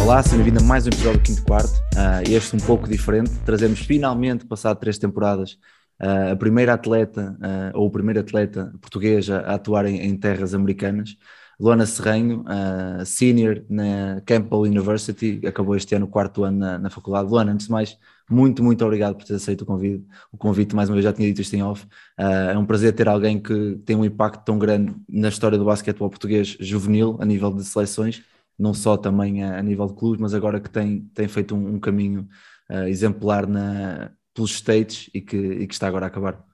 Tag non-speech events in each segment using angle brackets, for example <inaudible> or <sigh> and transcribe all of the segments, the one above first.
Olá, seja bem-vindo a mais um episódio do Quinto Quarto. Uh, este um pouco diferente. Trazemos finalmente, passado três temporadas, uh, a primeira atleta, uh, ou o primeiro atleta português a, atuar em, em, terras americanas. Luana Serranho, uh, senior na Campbell University, acabou este ano o quarto ano na, na, faculdade. Luana, antes de mais, muito, muito obrigado por ter aceito o convite. O convite, mais uma vez, já tinha dito isto em off. é um prazer ter alguém que tem um impacto tão grande na história do basquetebol português juvenil, a nível de seleções, não só também a, a nível de clubes, mas agora que tem, tem feito um, um caminho exemplar na, pelos States e que, e que está agora a acabar.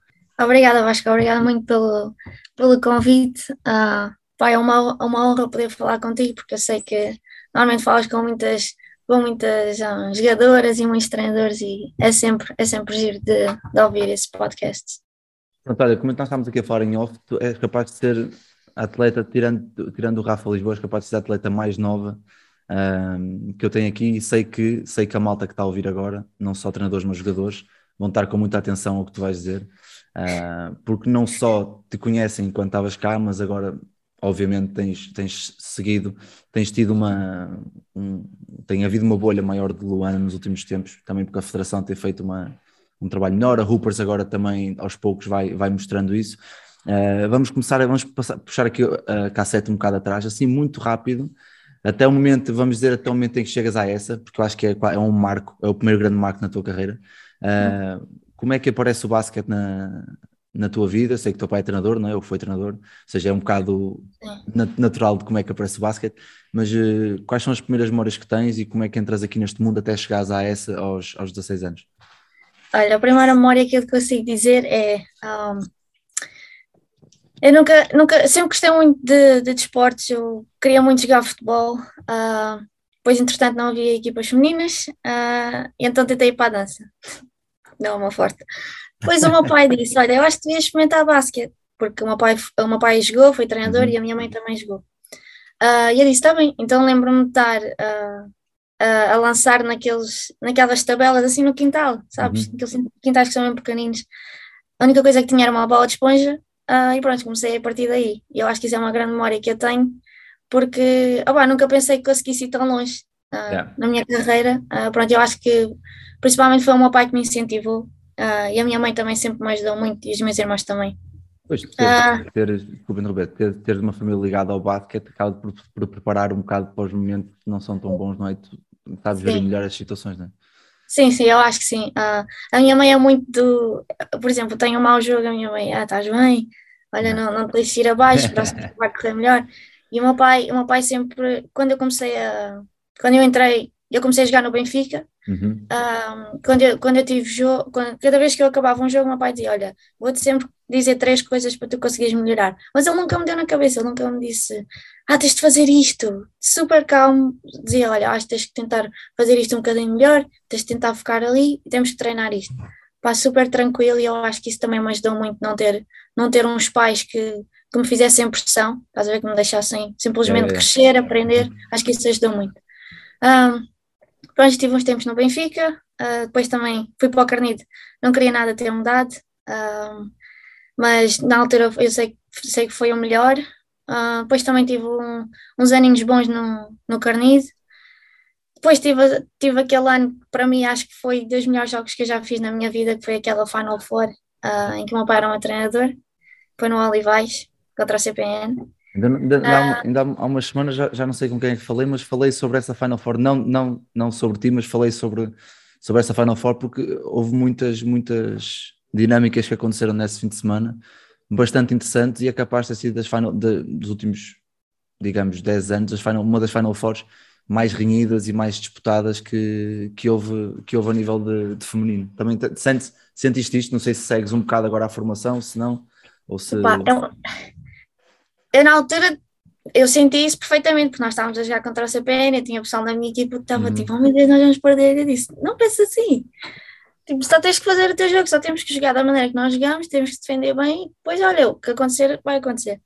Obrigada, Vasco, obrigada muito pelo, pelo convite. Uh, pai, é uma, é uma honra poder falar contigo, porque eu sei que normalmente falas com muitas, com muitas uh, jogadoras e muitos treinadores e é sempre, é sempre giro de, de ouvir esse podcast. Pronto, olha, como nós estamos aqui a falar em off, tu és capaz de ser atleta, tirando, tirando o Rafa Lisboa, és capaz de ser a atleta mais nova uh, que eu tenho aqui e sei que, sei que a malta que está a ouvir agora, não só treinadores, mas jogadores, vão estar com muita atenção ao que tu vais dizer, uh, porque não só te conhecem enquanto estavas cá, mas agora, obviamente, tens, tens seguido, tens tido uma. Um, tem havido uma bolha maior de Luana nos últimos tempos, também porque a Federação tem feito uma, um trabalho melhor, a Hoopers agora também aos poucos vai, vai mostrando isso. Uh, vamos começar, vamos passar, puxar aqui a cassete um bocado atrás, assim muito rápido, até o momento, vamos dizer, até o momento em que chegas a essa, porque eu acho que é, é um marco, é o primeiro grande marco na tua carreira. Uh, como é que aparece o basquete na, na tua vida? Sei que o teu pai é treinador, não é? Ou foi treinador, ou seja, é um bocado natural de como é que aparece o basquete, mas uh, quais são as primeiras memórias que tens e como é que entras aqui neste mundo até chegares a essa aos, aos 16 anos? Olha, a primeira memória que eu consigo dizer é. Um, eu nunca, nunca, sempre gostei muito de, de desportos, eu queria muito jogar futebol, uh, depois entretanto não havia equipas femininas, uh, então tentei ir para a dança <laughs> não, uma forte. Depois o meu <laughs> pai disse: Olha, eu acho que devias experimentar basquete, porque o meu pai, o meu pai jogou, foi treinador uhum. e a minha mãe também jogou. Uh, e eu disse: Está bem, então lembro-me de estar a lançar naqueles, naquelas tabelas assim no quintal, sabes? Uhum. Aqueles quintais que são bem pequeninos. A única coisa que tinha era uma bola de esponja e pronto, comecei a partir daí. E eu acho que isso é uma grande memória que eu tenho, porque opa, nunca pensei que conseguisse ir tão longe. Yeah. na minha carreira. Uh, pronto, eu acho que principalmente foi o meu pai que me incentivou uh, e a minha mãe também sempre me ajudou muito e os meus irmãos também. Pois, ter, uh, ter, desculpa, Roberto, ter, ter uma família ligada ao basquete acaba por, por, preparar um bocado para os momentos que não são tão bons, não é? Tu sabes ver melhor as situações, não é? Sim, sim, eu acho que sim. Uh, a minha mãe é muito do. Por exemplo, tenho um mau jogo, a minha mãe, ah, estás bem? Olha, não, não te deixes ir abaixo, próximo <laughs> vai correr melhor. E o meu pai, o meu pai sempre, quando eu comecei a. Quando eu entrei eu comecei a jogar no Benfica. Uhum. Um, quando, eu, quando eu tive jogo, quando, cada vez que eu acabava um jogo, meu pai dizia: Olha, vou-te sempre dizer três coisas para tu conseguires melhorar. Mas ele nunca me deu na cabeça, ele nunca me disse: Ah, tens de fazer isto. Super calmo, dizia: Olha, acho que tens que tentar fazer isto um bocadinho melhor, tens de tentar focar ali e temos que treinar isto. Pá, super tranquilo e eu acho que isso também me ajudou muito não ter, não ter uns pais que, que me fizessem pressão, estás a ver, que me deixassem simplesmente é, é. crescer, aprender. Acho que isso ajudou muito. Um, Pronto, estive uns tempos no Benfica, uh, depois também fui para o Carnide, não queria nada ter mudado, uh, mas na altura eu sei, sei que foi o melhor. Uh, depois também tive um, uns aninhos bons no, no Carnide. Depois tive, tive aquele ano que para mim acho que foi dos melhores jogos que eu já fiz na minha vida, que foi aquela Final Four, em que o meu pai era um treinador, foi no Olivais, contra a CPN. Ainda, ainda, uh, ainda, há umas semanas, já, já não sei com quem é que falei, mas falei sobre essa Final Four, não, não, não sobre ti, mas falei sobre, sobre essa Final Four porque houve muitas, muitas dinâmicas que aconteceram nesse fim de semana, bastante interessantes e é capaz de ter sido das final, de, dos últimos, digamos, 10 anos, as final, uma das Final Fours mais renhidas e mais disputadas que, que, houve, que houve a nível de, de feminino. Também sentes, sentiste isto? Não sei se segues um bocado agora a formação, se não, ou se... Opa, é eu na altura eu senti isso perfeitamente, porque nós estávamos a jogar contra o CPN, eu tinha pessoal da minha equipe que estava uhum. tipo, oh meu Deus, nós vamos perder. Eu disse, não pensa assim. Tipo, só tens que fazer o teu jogo, só temos que jogar da maneira que nós jogamos, temos que defender bem, depois olha, o que acontecer, vai acontecer.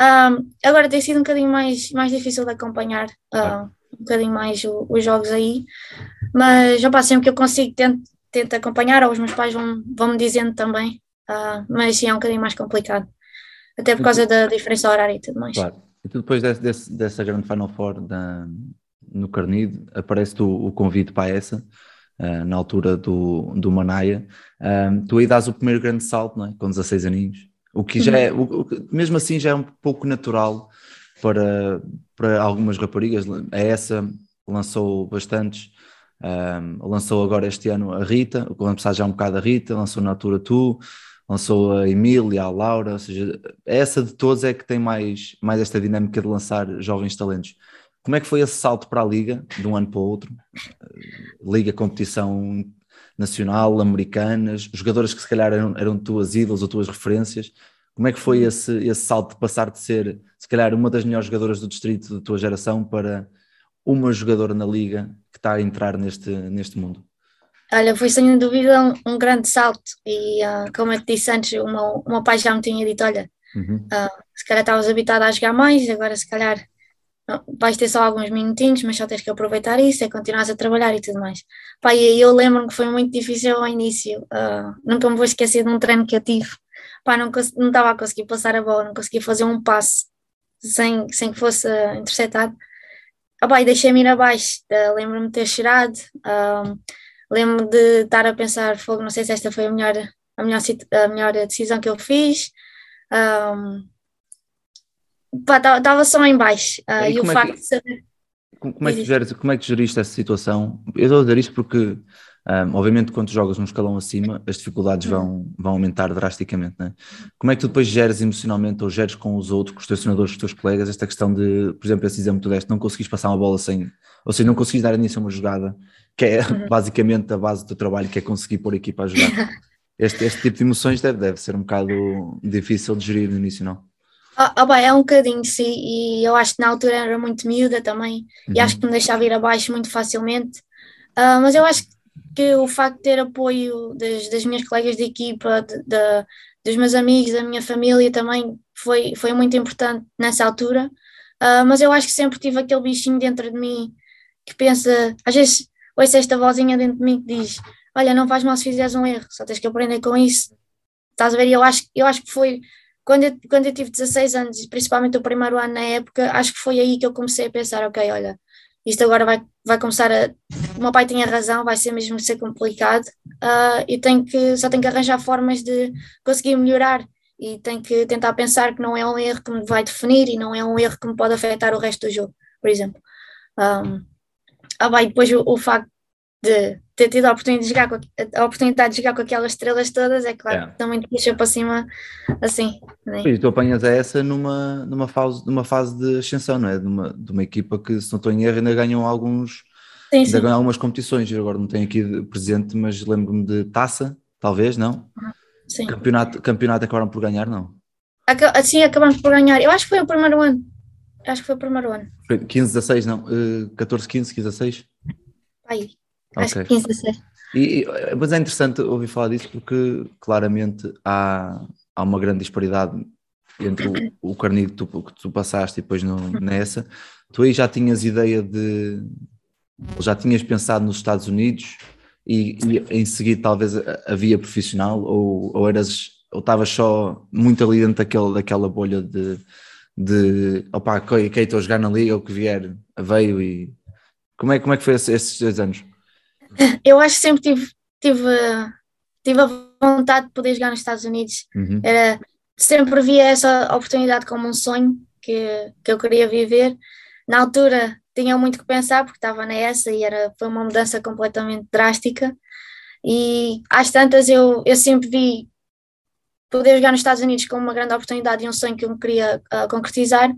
Um, agora tem sido um bocadinho mais, mais difícil de acompanhar uh, um bocadinho mais o, os jogos aí, mas opa, sempre que eu consigo tento, tento acompanhar, ou os meus pais vão, vão me dizendo também, uh, mas sim, é um bocadinho mais complicado, até por causa da diferença horária e tudo mais. Claro. E tu depois desse, desse, dessa grande Final Four da, no Carnide, aparece-te o, o convite para essa, uh, na altura do, do Manaia. Um, tu aí dás o primeiro grande salto, não é? com 16 aninhos, o que já é, o, o, mesmo assim já é um pouco natural para, para algumas raparigas. A essa lançou bastantes, um, lançou agora este ano a Rita, começar já um bocado a Rita, lançou na altura tu, lançou a Emília, a Laura, ou seja, essa de todos é que tem mais, mais esta dinâmica de lançar jovens talentos. Como é que foi esse salto para a Liga, de um ano para o outro? Liga, competição nacional, americanas, jogadoras que se calhar eram, eram tuas ídolos ou tuas referências. Como é que foi esse, esse salto de passar de ser, se calhar, uma das melhores jogadoras do distrito da tua geração para uma jogadora na Liga que está a entrar neste, neste mundo? Olha, foi sem dúvida um, um grande salto e uh, como eu te disse antes, o meu, o meu pai já me tinha dito, olha, uhum. uh, se calhar estavas habitado a jogar mais, agora se calhar vais ter só alguns minutinhos, mas só tens que aproveitar isso, é continuar a trabalhar e tudo mais. Pai, eu lembro-me que foi muito difícil ao início, uh, nunca me vou esquecer de um treino que eu tive, Pá, não, não estava a conseguir passar a bola, não conseguia fazer um passe sem, sem que fosse uh, interceptado. Ah, e deixei-me ir abaixo, uh, lembro-me de ter chorado, uh, lembro-me de estar a pensar, fogo, não sei se esta foi a melhor, a melhor, a melhor decisão que eu fiz, um, estava só em baixo. Uh, e, e o é facto que, de saber. Como é, que geres, como é que geriste essa situação? Eu estou a dizer isto porque, um, obviamente, quando jogas num escalão acima, as dificuldades vão, uhum. vão aumentar drasticamente. Né? Como é que tu depois geres emocionalmente ou geres com os outros, com os teus treinadores, com os teus colegas, esta questão de, por exemplo, esse exemplo que tu deste, não conseguis passar uma bola sem. Ou seja, não conseguis dar início a uma jogada, que é uhum. basicamente a base do trabalho, que é conseguir pôr a equipa a jogar. <laughs> Este, este tipo de emoções deve, deve ser um bocado difícil de gerir no início, não? Ah, ah, bem, é um bocadinho, sim, e eu acho que na altura era muito miúda também, uhum. e acho que me deixava ir abaixo muito facilmente, uh, mas eu acho que o facto de ter apoio das, das minhas colegas de equipa, de, de, dos meus amigos, da minha família também foi, foi muito importante nessa altura, uh, mas eu acho que sempre tive aquele bichinho dentro de mim que pensa, às vezes ouço esta vozinha dentro de mim que diz, olha, não faz mal se fizeres um erro, só tens que aprender com isso, estás a ver, e eu acho, eu acho que foi quando eu, quando eu tive 16 anos, principalmente o primeiro ano na época, acho que foi aí que eu comecei a pensar, ok, olha, isto agora vai, vai começar a. O meu pai tinha razão, vai ser mesmo ser complicado uh, e tenho que, só tenho que arranjar formas de conseguir melhorar e tenho que tentar pensar que não é um erro que me vai definir e não é um erro que me pode afetar o resto do jogo, por exemplo. Um, ah, bem, depois o, o facto de ter tido a oportunidade de jogar com, a oportunidade de jogar com aquelas estrelas todas, é claro, é. também te puxa para cima assim. Né? E tu apanhas essa numa, numa, fase, numa fase de ascensão, não é? De uma, de uma equipa que, se não estou em erro, ainda ganham alguns. Sim, ainda sim. ganham algumas competições. Eu agora não tenho aqui presente, mas lembro-me de taça, talvez, não? Sim. Campeonato, campeonato acabaram por ganhar, não? Assim acabamos por ganhar. Eu acho que foi o primeiro ano. Acho que foi o primeiro ano. 15, 16, não? Uh, 14, 15, 15, 16? Aí. Acho okay. que 15 a 6. E, mas é interessante ouvir falar disso porque claramente há, há uma grande disparidade entre o, <clears throat> o carnigo que tu, que tu passaste e depois no, nessa. Tu aí já tinhas ideia de. Já tinhas pensado nos Estados Unidos e, e em seguir talvez a, via profissional ou, ou eras ou estavas só muito ali dentro daquele, daquela bolha de, de opá, que, que estou a jogar na liga, ou que vier veio e como é, como é que foi esses dois anos? <laughs> Eu acho que sempre tive, tive, tive a vontade de poder jogar nos Estados Unidos. Uhum. Era, sempre via essa oportunidade como um sonho que, que eu queria viver. Na altura tinha muito que pensar porque estava nessa e era, foi uma mudança completamente drástica. E às tantas eu, eu sempre vi poder jogar nos Estados Unidos como uma grande oportunidade e um sonho que eu me queria uh, concretizar,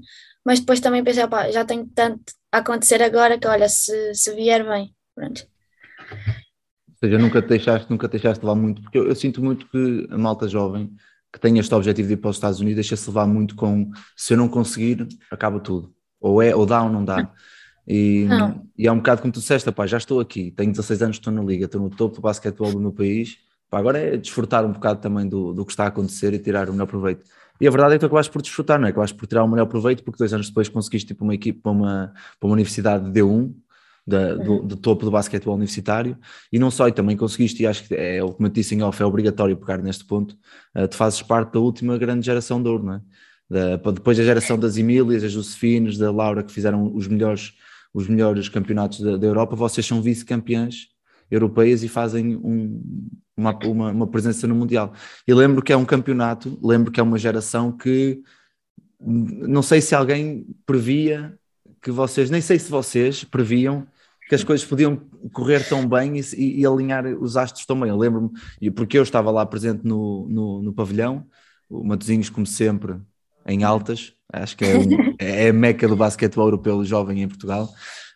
mas depois também pensei, já tenho tanto a acontecer agora que olha, se, se vier bem, pronto. Ou seja, nunca te deixaste, nunca te deixaste levar muito, porque eu, eu, sinto muito que a malta jovem que tem este objetivo de ir para os Estados Unidos deixa-se levar muito com se eu não conseguir, acaba tudo. Ou é, ou dá ou não dá. E, Não. e é um bocado como tu disseste, pá, já estou aqui, tenho 16 anos, estou na liga, estou no topo do basquetebol do meu país, pá, agora é desfrutar um bocado também do, do que está a acontecer e tirar o melhor proveito. E a verdade é que tu acabaste por desfrutar, não é? Acabaste por tirar o melhor proveito porque dois anos depois conseguiste ir para uma equipe, para uma, para uma universidade de D1, da, do, do topo do basquetebol universitário, e não só, e também conseguiste, e acho que é, eu te disse em off, é obrigatório pegar neste ponto, uh, tu fazes parte da última grande geração de ouro, não é? Da, depois da geração das Emílias, das Josefines, da Laura, que fizeram os melhores, os melhores campeonatos da, da Europa, vocês são vice-campeãs europeias e fazem um, uma, uma, uma, presença no Mundial. E lembro que é um campeonato, lembro que é uma geração que não sei se alguém previa que vocês, nem sei se vocês previam que as coisas podiam correr tão bem e, e alinhar os astros tão bem. Eu lembro-me, porque eu estava lá presente no, no, no pavilhão, o Matozinhos, como sempre, em altas, acho que é, um, é a meca do basquetebol europeu jovem em Portugal.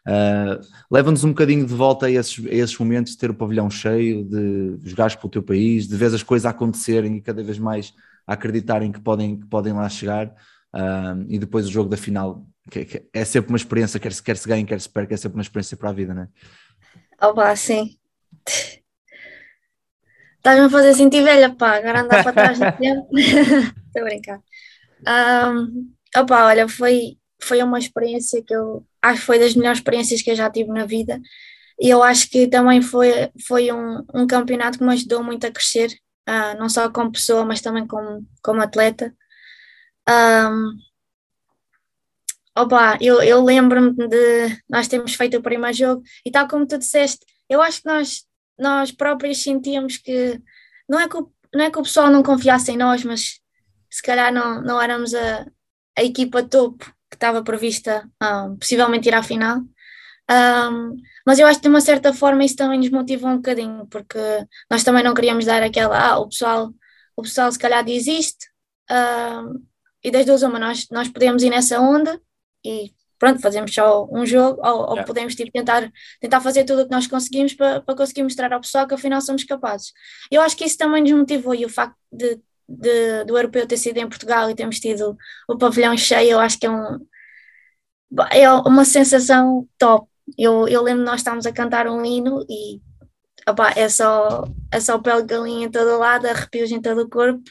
Uh, Leva-nos um bocadinho de volta a esses, a esses, momentos de ter o pavilhão cheio, de jogares o teu país, de ver as coisas acontecerem e cada vez mais acreditarem que podem, que podem lá chegar. Uh, e depois o jogo da final, que, que é sempre uma experiência, quer se, quer se ganhe, quer se perca, é sempre uma experiência para a vida, não é? Opa, sim. Estás-me a fazer sentir velha, pá, agora andar para trás no tempo. <laughs> Estou a brincar. Um, opa, olha, foi, foi uma experiência que eu acho que foi das melhores experiências que eu já tive na vida e eu acho que também foi, foi um, um campeonato que me ajudou muito a crescer, uh, não só como pessoa, mas também como, como atleta. Um, opa, eu, eu lembro-me de nós termos feito o primeiro jogo e tal como tu disseste, eu acho que nós, nós próprios sentíamos que não é que, o, não é que o pessoal não confiasse em nós, mas se calhar não, não éramos a, a equipa topo estava prevista um, possivelmente ir à final. Um, mas eu acho que de uma certa forma isso também nos motivou um bocadinho, porque nós também não queríamos dar aquela, ah, o pessoal, o pessoal se calhar desiste, um, e das duas uma, nós, nós podemos ir nessa onda e pronto, fazemos só um jogo, ou, yeah. ou podemos tipo, tentar, tentar fazer tudo o que nós conseguimos para, para conseguir mostrar ao pessoal que afinal somos capazes. Eu acho que isso também nos motivou e o facto de de, do europeu ter sido em Portugal e temos tido o pavilhão cheio, eu acho que é, um, é uma sensação top. Eu, eu lembro nós estávamos a cantar um hino e é, só, é só pele de galinha em todo lado, arrepios em todo o corpo.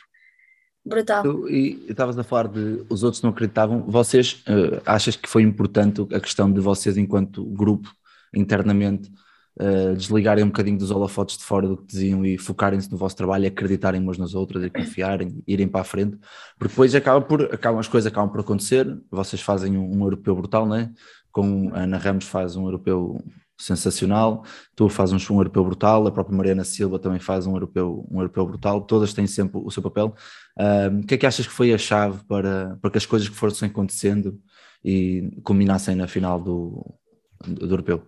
Brutal. Tu, e estavas a falar de os outros não acreditavam. Vocês uh, achas que foi importante a questão de vocês, enquanto grupo, internamente, uh, desligarem um bocadinho dos holofotes de fora do que diziam e focarem-se no vosso trabalho acreditarem umas nas outras e confiarem, irem para a frente, porque depois acaba por, acabam, as coisas acabam por acontecer, vocês fazem um, um europeu brutal, não é? Com a Ana Ramos faz um europeu sensacional, tu fazes um, europeu brutal, a própria Mariana Silva também faz um europeu, um europeu brutal, todas têm sempre o seu papel. O que é que achas que foi a chave para, para que as coisas que fossem acontecendo e culminassem na final do, do europeu?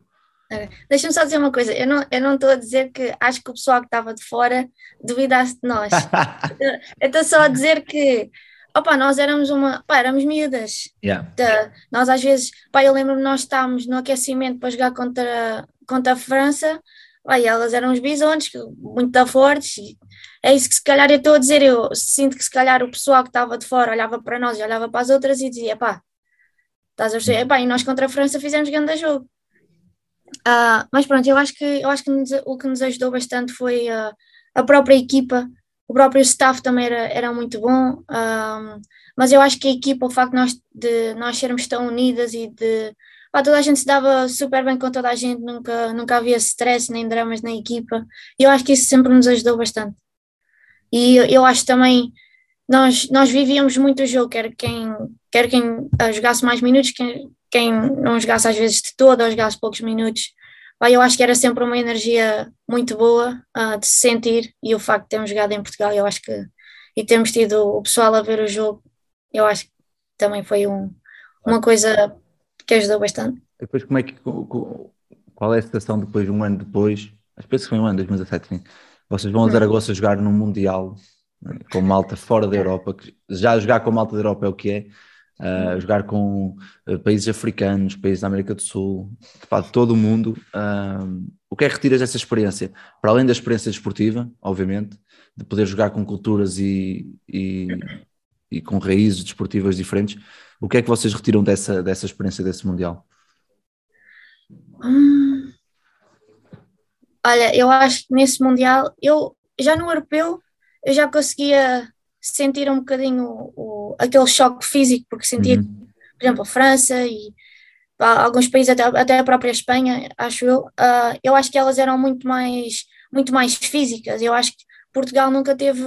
Deixa-me só dizer uma coisa, eu não, eu não estou a dizer que acho que o pessoal que estava de fora duvidasse de nós. <laughs> eu estou só a dizer que opa, nós éramos uma, pá, éramos miúdas. Yeah. De, nós às vezes, pá, eu lembro-me nós estávamos no aquecimento para jogar contra, contra a França, pá, e elas eram uns bisontes, muito fortes, e é isso que se calhar eu estou a dizer, eu sinto que se calhar o pessoal que estava de fora olhava para nós e olhava para as outras e dizia, pá, estás a perceber? Pá, e nós contra a França fizemos grande jogo. Uh, mas pronto, eu acho que, eu acho que nos, o que nos ajudou bastante foi uh, a própria equipa, o próprio staff também era, era muito bom, uh, mas eu acho que a equipa, o facto de nós, de nós sermos tão unidas e de pá, toda a gente se dava super bem com toda a gente, nunca, nunca havia stress nem dramas na equipa, e eu acho que isso sempre nos ajudou bastante. E eu, eu acho também nós, nós vivíamos muito o jogo, quer quem, quer quem jogasse mais minutos, quem, quem não jogasse às vezes de todo ou jogasse poucos minutos, eu acho que era sempre uma energia muito boa uh, de se sentir e o facto de termos jogado em Portugal, eu acho que e termos tido o pessoal a ver o jogo, eu acho que também foi um, uma coisa que ajudou bastante. Depois como é que qual é a situação depois, um ano depois, acho que foi um ano, 2017, vocês vão a hum. Zaragoza jogar num Mundial né, com malta fora da Europa, que já jogar com malta da Europa é o que é, uh, jogar com uh, países africanos, países da América do Sul, de todo o mundo. Uh, o que é que retiras dessa experiência? Para além da experiência desportiva, obviamente, de poder jogar com culturas e, e, e com raízes desportivas diferentes, o que é que vocês retiram dessa, dessa experiência desse Mundial? Hum. Olha, eu acho que nesse Mundial, eu já no Europeu, eu já conseguia sentir um bocadinho o, o- aquele choque físico, porque sentia, Uhum. por exemplo, a França e pá, alguns países, até, até a própria Espanha, acho eu, ah, eu acho que elas eram muito mais, muito mais físicas. Eu acho que Portugal nunca teve,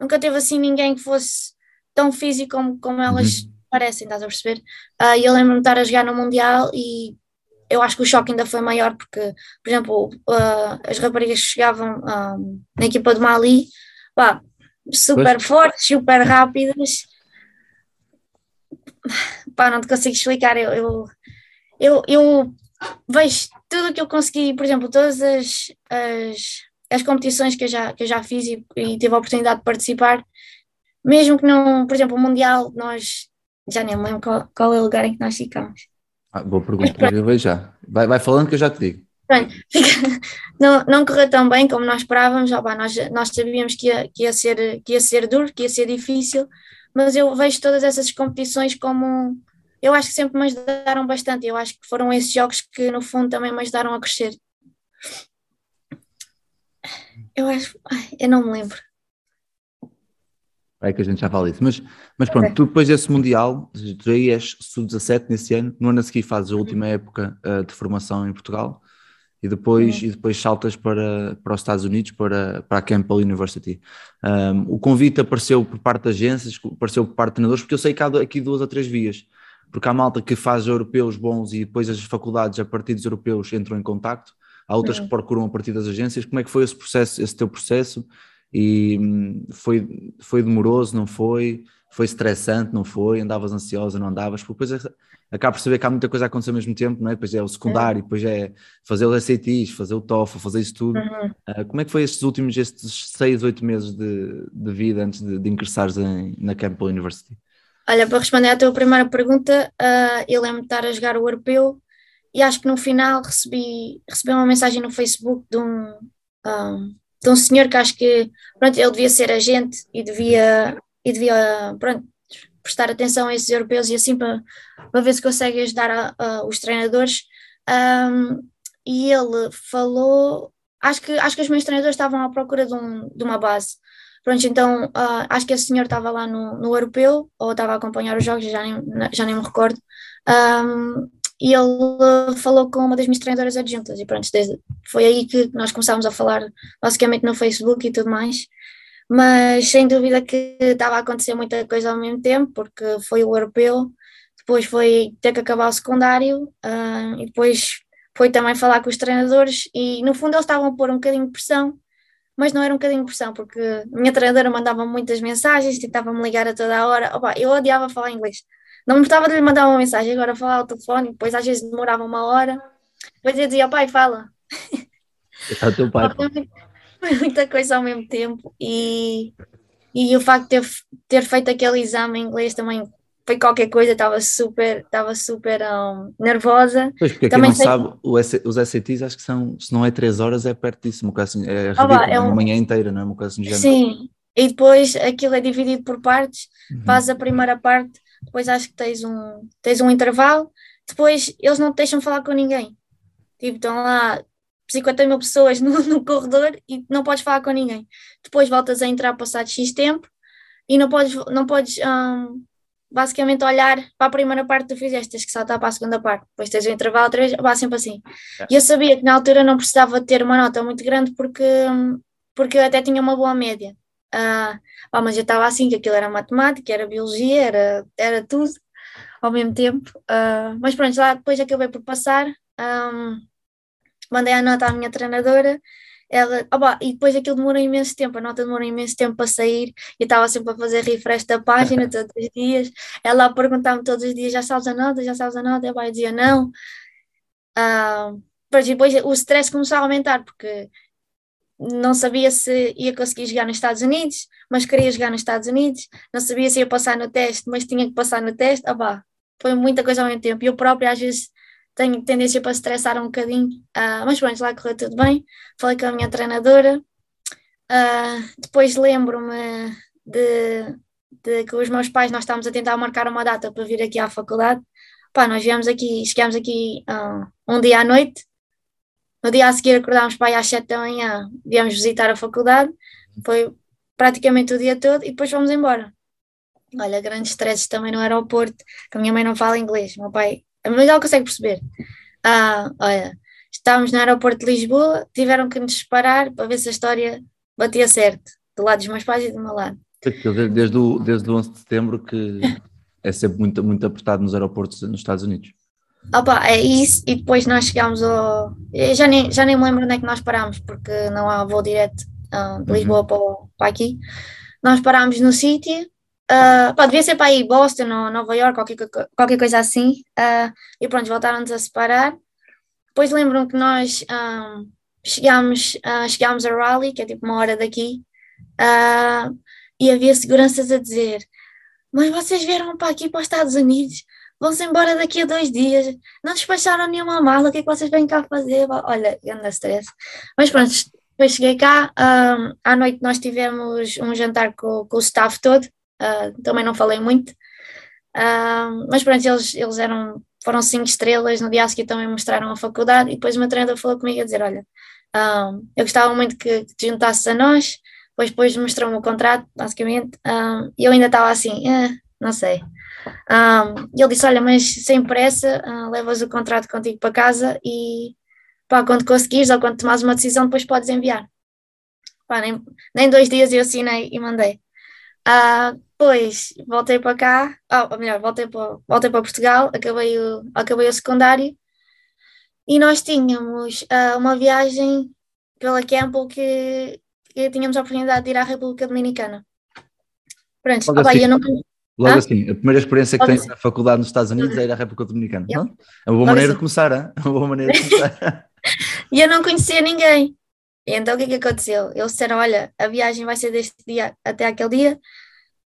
nunca teve assim ninguém que fosse tão físico como, como elas Uhum. parecem, estás a perceber? E eu lembro-me de estar a jogar no Mundial e eu acho que o choque ainda foi maior porque, por exemplo, ah, as raparigas que chegavam ah, na equipa de Mali, pá, super fortes, super rápidas. Pá, não te consigo explicar. Eu, eu, eu, eu vejo tudo o que eu consegui, por exemplo, todas as, as, as competições que eu já, que eu já fiz e, e tive a oportunidade de participar, mesmo que não, por exemplo, o Mundial, nós já nem me lembro qual, qual é o lugar em que nós ficamos. Ah, boa pergunta, eu vejo já. Vai, vai falando que eu já te digo. <laughs> não, não correu tão bem como nós esperávamos. pá, nós, nós sabíamos que ia, que, ia ser, que ia ser duro, que ia ser difícil, mas eu vejo todas essas competições como. Eu acho que sempre me ajudaram bastante. Eu acho que foram esses jogos que, no fundo, também me ajudaram a crescer. Eu acho. ai, eu não me lembro. É que a gente já fala isso. Mas, mas pronto, tu depois desse Mundial, tu aí és sub-17 nesse ano, no ano a seguir fazes a última época uh, de formação em Portugal e depois, e depois saltas para, para os Estados Unidos, para, para a Campbell University. Um, o convite apareceu por parte de agências, apareceu por parte de treinadores, porque eu sei que há aqui duas ou três vias. Porque há malta que faz europeus bons e depois as faculdades a partir dos europeus entram em contacto, há outras que procuram a partir das agências. Como é que foi esse processo, esse teu processo? E hum, foi, foi demoroso, não foi? Foi estressante, não foi? Andavas ansiosa, não andavas? Porque depois acaba por saber que há muita coisa a acontecer ao mesmo tempo, não é? Depois é o secundário, depois é fazer os SATs, fazer o TOEFL, fazer isso tudo. Uhum. Uh, como é que foi estes últimos, estes seis, oito meses de, de vida antes de, de ingressares em, na Campbell University? Olha, para responder à tua primeira pergunta, uh, eu lembro de estar a jogar o europeu e acho que no final recebi, recebi uma mensagem no Facebook de um, um, de um senhor que acho que pronto, ele devia ser agente e devia, e devia pronto, prestar atenção a esses europeus e assim para, para ver se consegue ajudar a, a, os treinadores. Um, e ele falou, acho que, acho que os meus treinadores estavam à procura de, um, de uma base. Pronto, então uh, acho que esse senhor estava lá no, no europeu ou estava a acompanhar os jogos, já nem, já nem me recordo. Um, e ele falou com uma das minhas treinadoras adjuntas e pronto, desde, foi aí que nós começámos a falar basicamente no Facebook e tudo mais, mas sem dúvida que estava a acontecer muita coisa ao mesmo tempo, porque foi o europeu, depois foi ter que acabar o secundário uh, e depois foi também falar com os treinadores e no fundo eles estavam a pôr um bocadinho de pressão, mas não era um bocadinho de pressão, porque a minha treinadora mandava muitas mensagens, tentava-me ligar a toda a hora, Opa, eu odiava falar inglês, não me importava de lhe mandar uma mensagem, agora falar ao telefone, depois às vezes demorava uma hora, depois eu dizia, pai, fala. É o teu pai. Foi <laughs> muita coisa ao mesmo tempo e, e o facto de ter, ter feito aquele exame em inglês também foi qualquer coisa, estava super, estava super um, nervosa. Pois, porque Também quem não sei- sabe, os SATs acho que são, se não é 3 horas, é uma coisa assim, é, Ah, ridículo, é uma um- manhã inteira, não é? Uma coisa assim. Sim, e depois aquilo é dividido por partes, Uhum. faz a primeira parte, depois acho que tens um, tens um intervalo, depois eles não te deixam falar com ninguém. Tipo, estão lá 50 mil pessoas <laughs> no, no corredor e não podes falar com ninguém. Depois voltas a entrar passado X tempo e não podes, não podes hum, basicamente olhar para a primeira parte que tu fizeste, tens que saltar para a segunda parte. Depois tens o intervalo, três, vá sempre assim. E eu sabia que na altura não precisava ter uma nota muito grande porque, hum, porque eu até tinha uma boa média. Pá, mas eu estava assim, que aquilo era matemática, era biologia, era, era tudo ao mesmo tempo. Ah, mas pronto, lá depois acabei por passar. Ahm, mandei a nota à minha treinadora. Ela, opa, e depois aquilo demorou imenso tempo, a nota demorou imenso tempo para sair. Eu estava sempre a fazer refresh da página <laughs> todos os dias. Ela a perguntar-me todos os dias: já sabes a nota, já sabes a nota? Eu, eu dizia não. E depois o stress começou a aumentar, porque não sabia se ia conseguir jogar nos Estados Unidos, mas queria jogar nos Estados Unidos, não sabia se ia passar no teste, mas tinha que passar no teste, pá, foi muita coisa ao mesmo tempo. E eu própria às vezes tenho tendência para estressar um bocadinho, ah, mas pronto, lá correu tudo bem. Falei com a minha treinadora, ah, depois lembro-me de, de que os meus pais, nós estávamos a tentar marcar uma data para vir aqui à faculdade, Pá, nós viemos aqui, chegámos aqui ah, um dia à noite, no dia a seguir acordámos para aí às 7 da manhã, viemos visitar a faculdade, foi praticamente o dia todo e depois fomos embora. Olha, grandes stresses também no aeroporto, que a minha mãe não fala inglês, meu pai, mas ela consegue perceber. Ah, olha, estávamos no aeroporto de Lisboa, tiveram que nos separar para ver se a história batia certo, do lado dos meus pais e do meu lado. Desde, o, desde o 11 de setembro que é sempre muito, muito apertado nos aeroportos nos Estados Unidos. Opa, é isso, e depois nós chegámos ao. Eu já nem, já nem me lembro onde é que nós parámos, porque não há voo direto ah, de Lisboa Uhum. para, para aqui. Nós parámos no sítio, ah, pá, devia ser para aí Boston ou Nova York, qualquer, qualquer coisa assim, ah, e pronto, voltaram-nos a separar. Depois lembram que nós ah, chegámos, ah, chegámos a Raleigh, que é tipo uma hora daqui, ah, e havia seguranças a dizer: Mas vocês vieram para aqui para os Estados Unidos? Vão-se embora daqui a dois dias, não despacharam nenhuma mala, o que é que vocês vêm cá fazer? Olha, grande stress. Mas pronto, depois cheguei cá, ah, à noite nós tivemos um jantar com, com o staff todo, ah, também não falei muito, ah, mas pronto, eles, eles eram, foram cinco estrelas, no dia a seguir também mostraram a faculdade e depois uma treinador falou comigo a dizer, olha, ah, eu gostava muito que, que te juntasses a nós, depois, depois mostrou-me o contrato, basicamente, e eu ainda estava assim, "Ah, não sei. E ele disse, olha, mas sem pressa, ah, levas o contrato contigo para casa e pá, quando conseguires ou quando tomares uma decisão, depois podes enviar. Pá, nem, nem dois dias eu assinei e mandei. Ah, depois voltei para cá, ah, ou melhor, voltei para, voltei para Portugal, acabei o, acabei o secundário e nós tínhamos ah, uma viagem pela Campbell que, que tínhamos a oportunidade de ir à República Dominicana. Pronto, Logo pá, assim. não, Logo assim, a primeira experiência que Logo tens assim. na faculdade nos Estados Unidos é ir à República Dominicana. Yeah. Não? É uma boa Logo maneira de assim. começar, hein? é uma boa maneira de começar. <laughs> E eu não conhecia ninguém. E então o que é que aconteceu? Eles disseram: Olha, a viagem vai ser deste dia até aquele dia.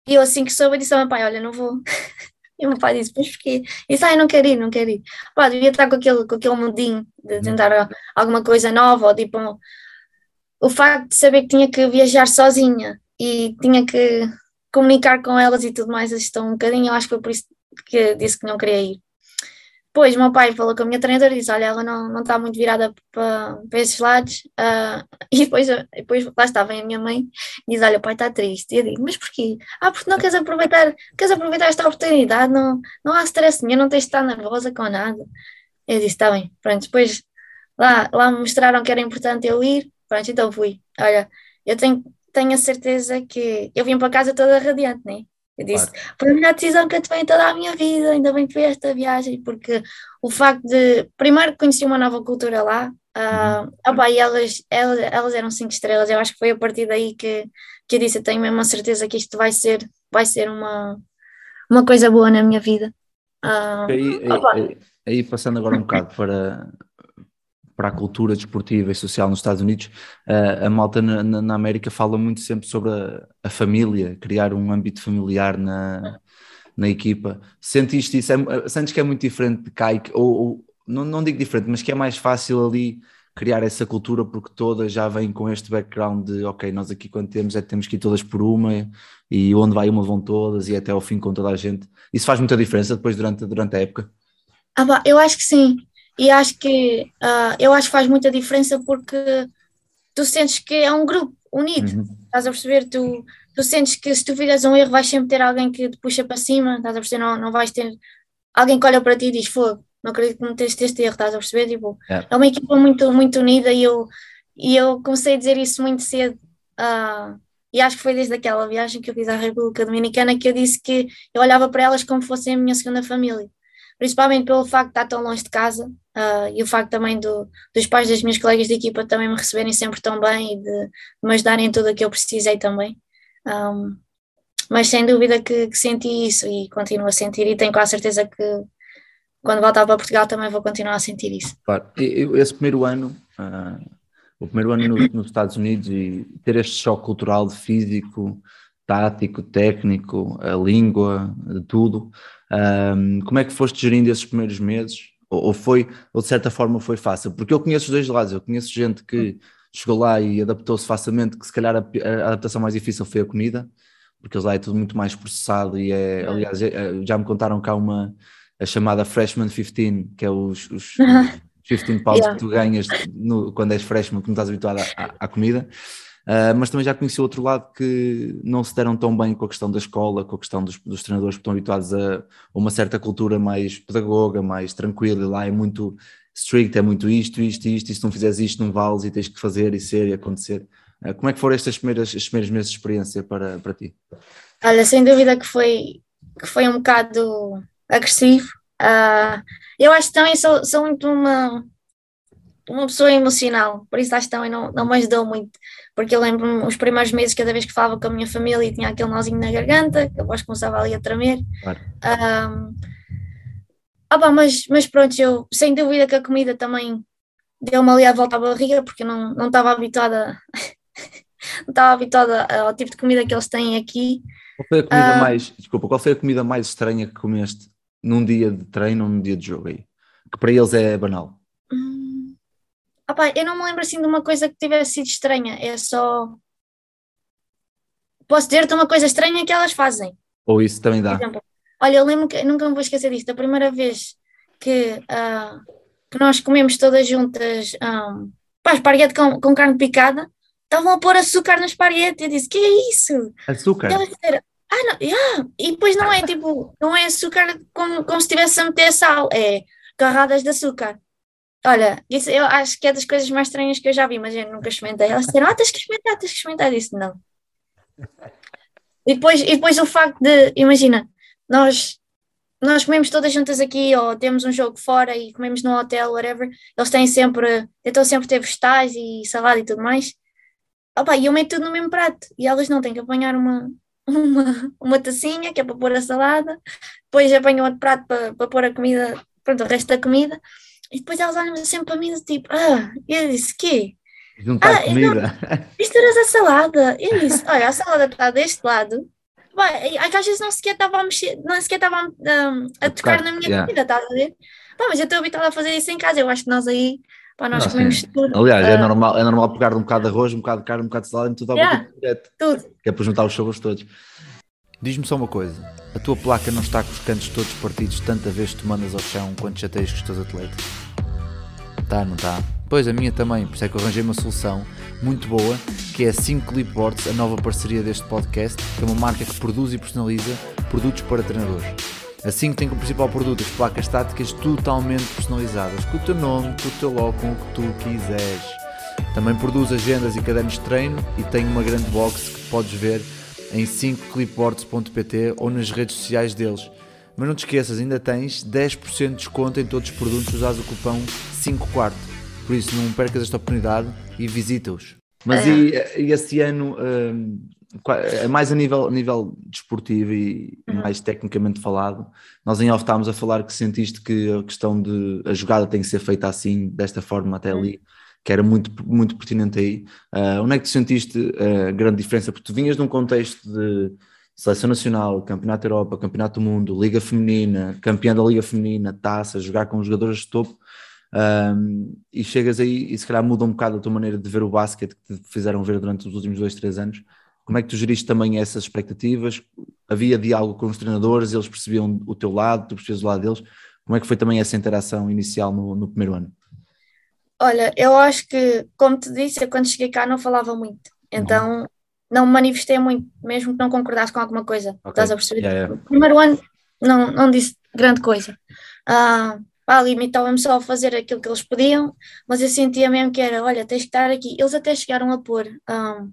E eu, assim que soube, disse ao meu pai: Olha, não vou. <laughs> E o meu pai disse: Pois porquê? E disse: Ai, não quero ir, não quero ir. Pá, devia estar com aquele, com aquele mundinho de tentar alguma coisa nova, ou tipo, um- o facto de saber que tinha que viajar sozinha e tinha que comunicar com elas e tudo mais, assustou um bocadinho. Eu acho que foi por isso que disse que não queria ir. Depois, o meu pai falou com a minha treinadora e disse: Olha, ela não, não está muito virada para, para esses lados. ah, <laughs> e depois, depois lá estava a minha mãe e diz: Olha, o pai está triste. E eu digo: Mas porquê? Ah, porque não queres aproveitar, queres aproveitar esta oportunidade? Não, não há stress nenhum, não tens de estar nervosa com nada. Eu disse: Está bem. Pronto, depois lá, lá me mostraram que era importante eu ir. Pronto, então fui. Olha, eu tenho, tenho a certeza que eu vim para casa toda radiante, né? Eu disse: Foi a melhor decisão que eu tomei em toda a minha vida, ainda bem que foi esta viagem, porque o facto de, primeiro, conheci uma nova cultura lá, ah, opá, e elas, elas, elas eram cinco estrelas, eu acho que foi a partir daí que, que eu disse, eu tenho mesmo a certeza que isto vai ser, vai ser uma, uma coisa boa na minha vida. Ah, Aí, aí- Opa. aí- aí, passando agora um bocado para, para a cultura desportiva e social nos Estados Unidos, a, a malta na, na- América fala muito sempre sobre a, a família, criar um âmbito familiar na, na equipa. Sentiste isso? É- sentes que é muito diferente de cá? Ou, ou- não, não digo diferente, mas que é mais fácil ali criar essa cultura porque todas já vêm com este background de ok, nós aqui quando temos é que temos que ir todas por uma e onde vai uma vão todas e até ao fim com toda a gente. Isso faz muita diferença depois durante, durante a época. Ah, pá, eu acho que sim. E acho que ah, eu acho que faz muita diferença porque tu sentes que é um grupo unido. Uhum. Estás a perceber? Tu, tu sentes que se tu fizeres um erro vais sempre ter alguém que te puxa para cima, estás a perceber? Não, não vais ter alguém que olha para ti e diz fogo, não acredito que cometeste este erro, estás a perceber? Tipo, É. é uma equipa muito, muito unida e eu, e eu comecei a dizer isso muito cedo. ah, e acho que foi desde aquela viagem que eu fiz à República Dominicana que eu disse que eu olhava para elas como fossem a minha segunda família. Principalmente pelo facto de estar tão longe de casa ah, e o facto também do, dos pais das minhas colegas de equipa também me receberem sempre tão bem e de, me ajudarem em tudo o que eu precisei também. Um, mas sem dúvida que, que senti isso e continuo a sentir, e tenho quase certeza que quando voltar para Portugal também vou continuar a sentir isso. Claro, esse primeiro ano, ah, o primeiro ano nos, Estados Unidos e ter este choque cultural de físico, tático, técnico, a língua, tudo, ah, como é que foste gerindo esses primeiros meses? Ou, foi, ou de certa forma foi fácil? Porque eu conheço os dois lados, eu conheço gente que chegou lá e adaptou-se facilmente, que se calhar a, a adaptação mais difícil foi a comida, porque lá é tudo muito mais processado e é, aliás, é- é- já me contaram que há uma a chamada Freshman 15, que é os, os, <laughs> os 15 pounds Yeah. que tu ganhas no- quando és freshman, que não estás habituado à- à comida. Uh, mas também já conheci outro lado que não se deram tão bem com a questão da escola, com a questão dos, dos treinadores que estão habituados a, uma certa cultura mais pedagoga, mais tranquila, e lá é muito strict, é muito isto, isto, isto, e se não fizeres isto não vales e tens que fazer e ser e acontecer. Uh, como é que foram estas primeiras, estes primeiros meses de experiência para, para ti? Olha, sem dúvida que foi, que foi um bocado agressivo. Ah, eu acho que também sou, sou muito uma, uma pessoa emocional, por isso acho que também não, não me ajudou muito, porque eu lembro-me os primeiros meses, cada vez que falava com a minha família e tinha aquele nozinho na garganta, que a voz começava ali a tremer. Claro. Ah, opa, mas, mas pronto, eu sem dúvida que a comida também deu-me ali a volta à barriga, porque eu não, não estava habituada, <laughs> não estava habituada ao tipo de comida que eles têm aqui. Qual foi a comida Ah. mais, desculpa, qual foi a comida mais estranha que comeste num dia de treino ou num dia de jogo aí? Que para eles é banal. Hum. Opá, eu não me lembro assim de uma coisa que tivesse sido estranha, é só. Posso dizer-te uma coisa estranha que elas fazem. Ou isso também dá. exemplo, olha, eu lembro que nunca me vou esquecer disto. A primeira vez que, ah, que nós comemos todas juntas um, pá, esparguete com, com carne picada, estavam a pôr açúcar no esparguete. Eu disse: Que é isso? Açúcar. E elas disseram: Ah, não, yeah. e depois não é <laughs> tipo, não é açúcar como, como se estivesse a meter sal, é carradas de açúcar. Olha, eu acho que é das coisas mais estranhas que eu já vi, mas eu nunca experimentei. Elas disseram: Ah, tens que experimentar, tens que experimentar. Eu disse: Não. <laughs> E depois, e depois o facto de, imagina, nós, nós comemos todas juntas aqui, ou temos um jogo fora e comemos no hotel, whatever, eles têm sempre, tentam sempre ter vegetais e salada e tudo mais. Opa, e eu meto tudo no mesmo prato, e elas não têm que apanhar uma, uma, uma tacinha que é para pôr a salada, depois apanham outro prato para, para pôr a comida, pronto, o resto da comida, e depois elas olham sempre para mim tipo, ah, e eu disse, quê? Ah, eu comida. <laughs> misturas a salada. Eu disse, olha, a salada está deste lado. Vai, é que às vezes não sequer estava a mexer, não sequer estava um, a A tocar tocar, na minha yeah. comida, estás a ver? Pá, mas eu estou habituada a fazer isso em casa. Eu acho que nós aí, pá, nós Não, comemos sim. tudo. Aliás, é ah, normal, é normal pegar um bocado de arroz, um bocado de carne, um bocado de salada e tudo ao Yeah. Tudo. Que é para juntar os sabores todos. Diz-me só uma coisa: a tua placa não está com os cantos todos partidos tanta vez que tu mandas ao chão quando chateias com os teus atletas? Tá, não tá? Pois a minha também, por isso é que eu arranjei uma solução muito boa, que é a 5 Clipboards, a nova parceria deste podcast, que é uma marca que produz e personaliza produtos para treinadores. A 5 tem como principal produto as placas estáticas totalmente personalizadas, com o teu nome, com o teu logo, com o que tu quiseres. Também produz agendas e cadernos de treino e tem uma grande box que podes ver em 5clipboards.pt ou nas redes sociais deles. Mas não te esqueças, ainda tens 10% de desconto em todos os produtos se usares o cupom 5 quarto. Por isso não percas esta oportunidade e visita-os. Mas e, e este ano, qua- é mais a nível, a nível desportivo e mais tecnicamente falado, nós em off estávamos a falar que sentiste que a questão de a jogada tem que ser feita assim, desta forma até ali, que era muito, muito pertinente aí. Ah, onde é que tu sentiste a grande diferença? Porque tu vinhas num contexto de seleção nacional, campeonato da Europa, campeonato do mundo, liga feminina, campeã da liga feminina, taça, jogar com jogadores de topo, um, e chegas aí e se calhar muda um bocado a tua maneira de ver o basquete que te fizeram ver durante os últimos dois, três anos. Como é que tu geriste também essas expectativas? Havia diálogo com os treinadores, eles percebiam o teu lado, tu percebias o lado deles. Como é que foi também essa interação inicial no, no primeiro ano? Olha, eu acho que, como te disse, eu quando cheguei cá não falava muito. Então não me manifestei muito, mesmo que não concordasse com alguma coisa. Ok. Estás a perceber? Yeah, yeah. Primeiro ano não, não disse grande coisa. Ah, pá, limitava-me só a fazer aquilo que eles pediam, mas eu sentia mesmo que era, olha, tens que estar aqui. Eles até chegaram a pôr ah,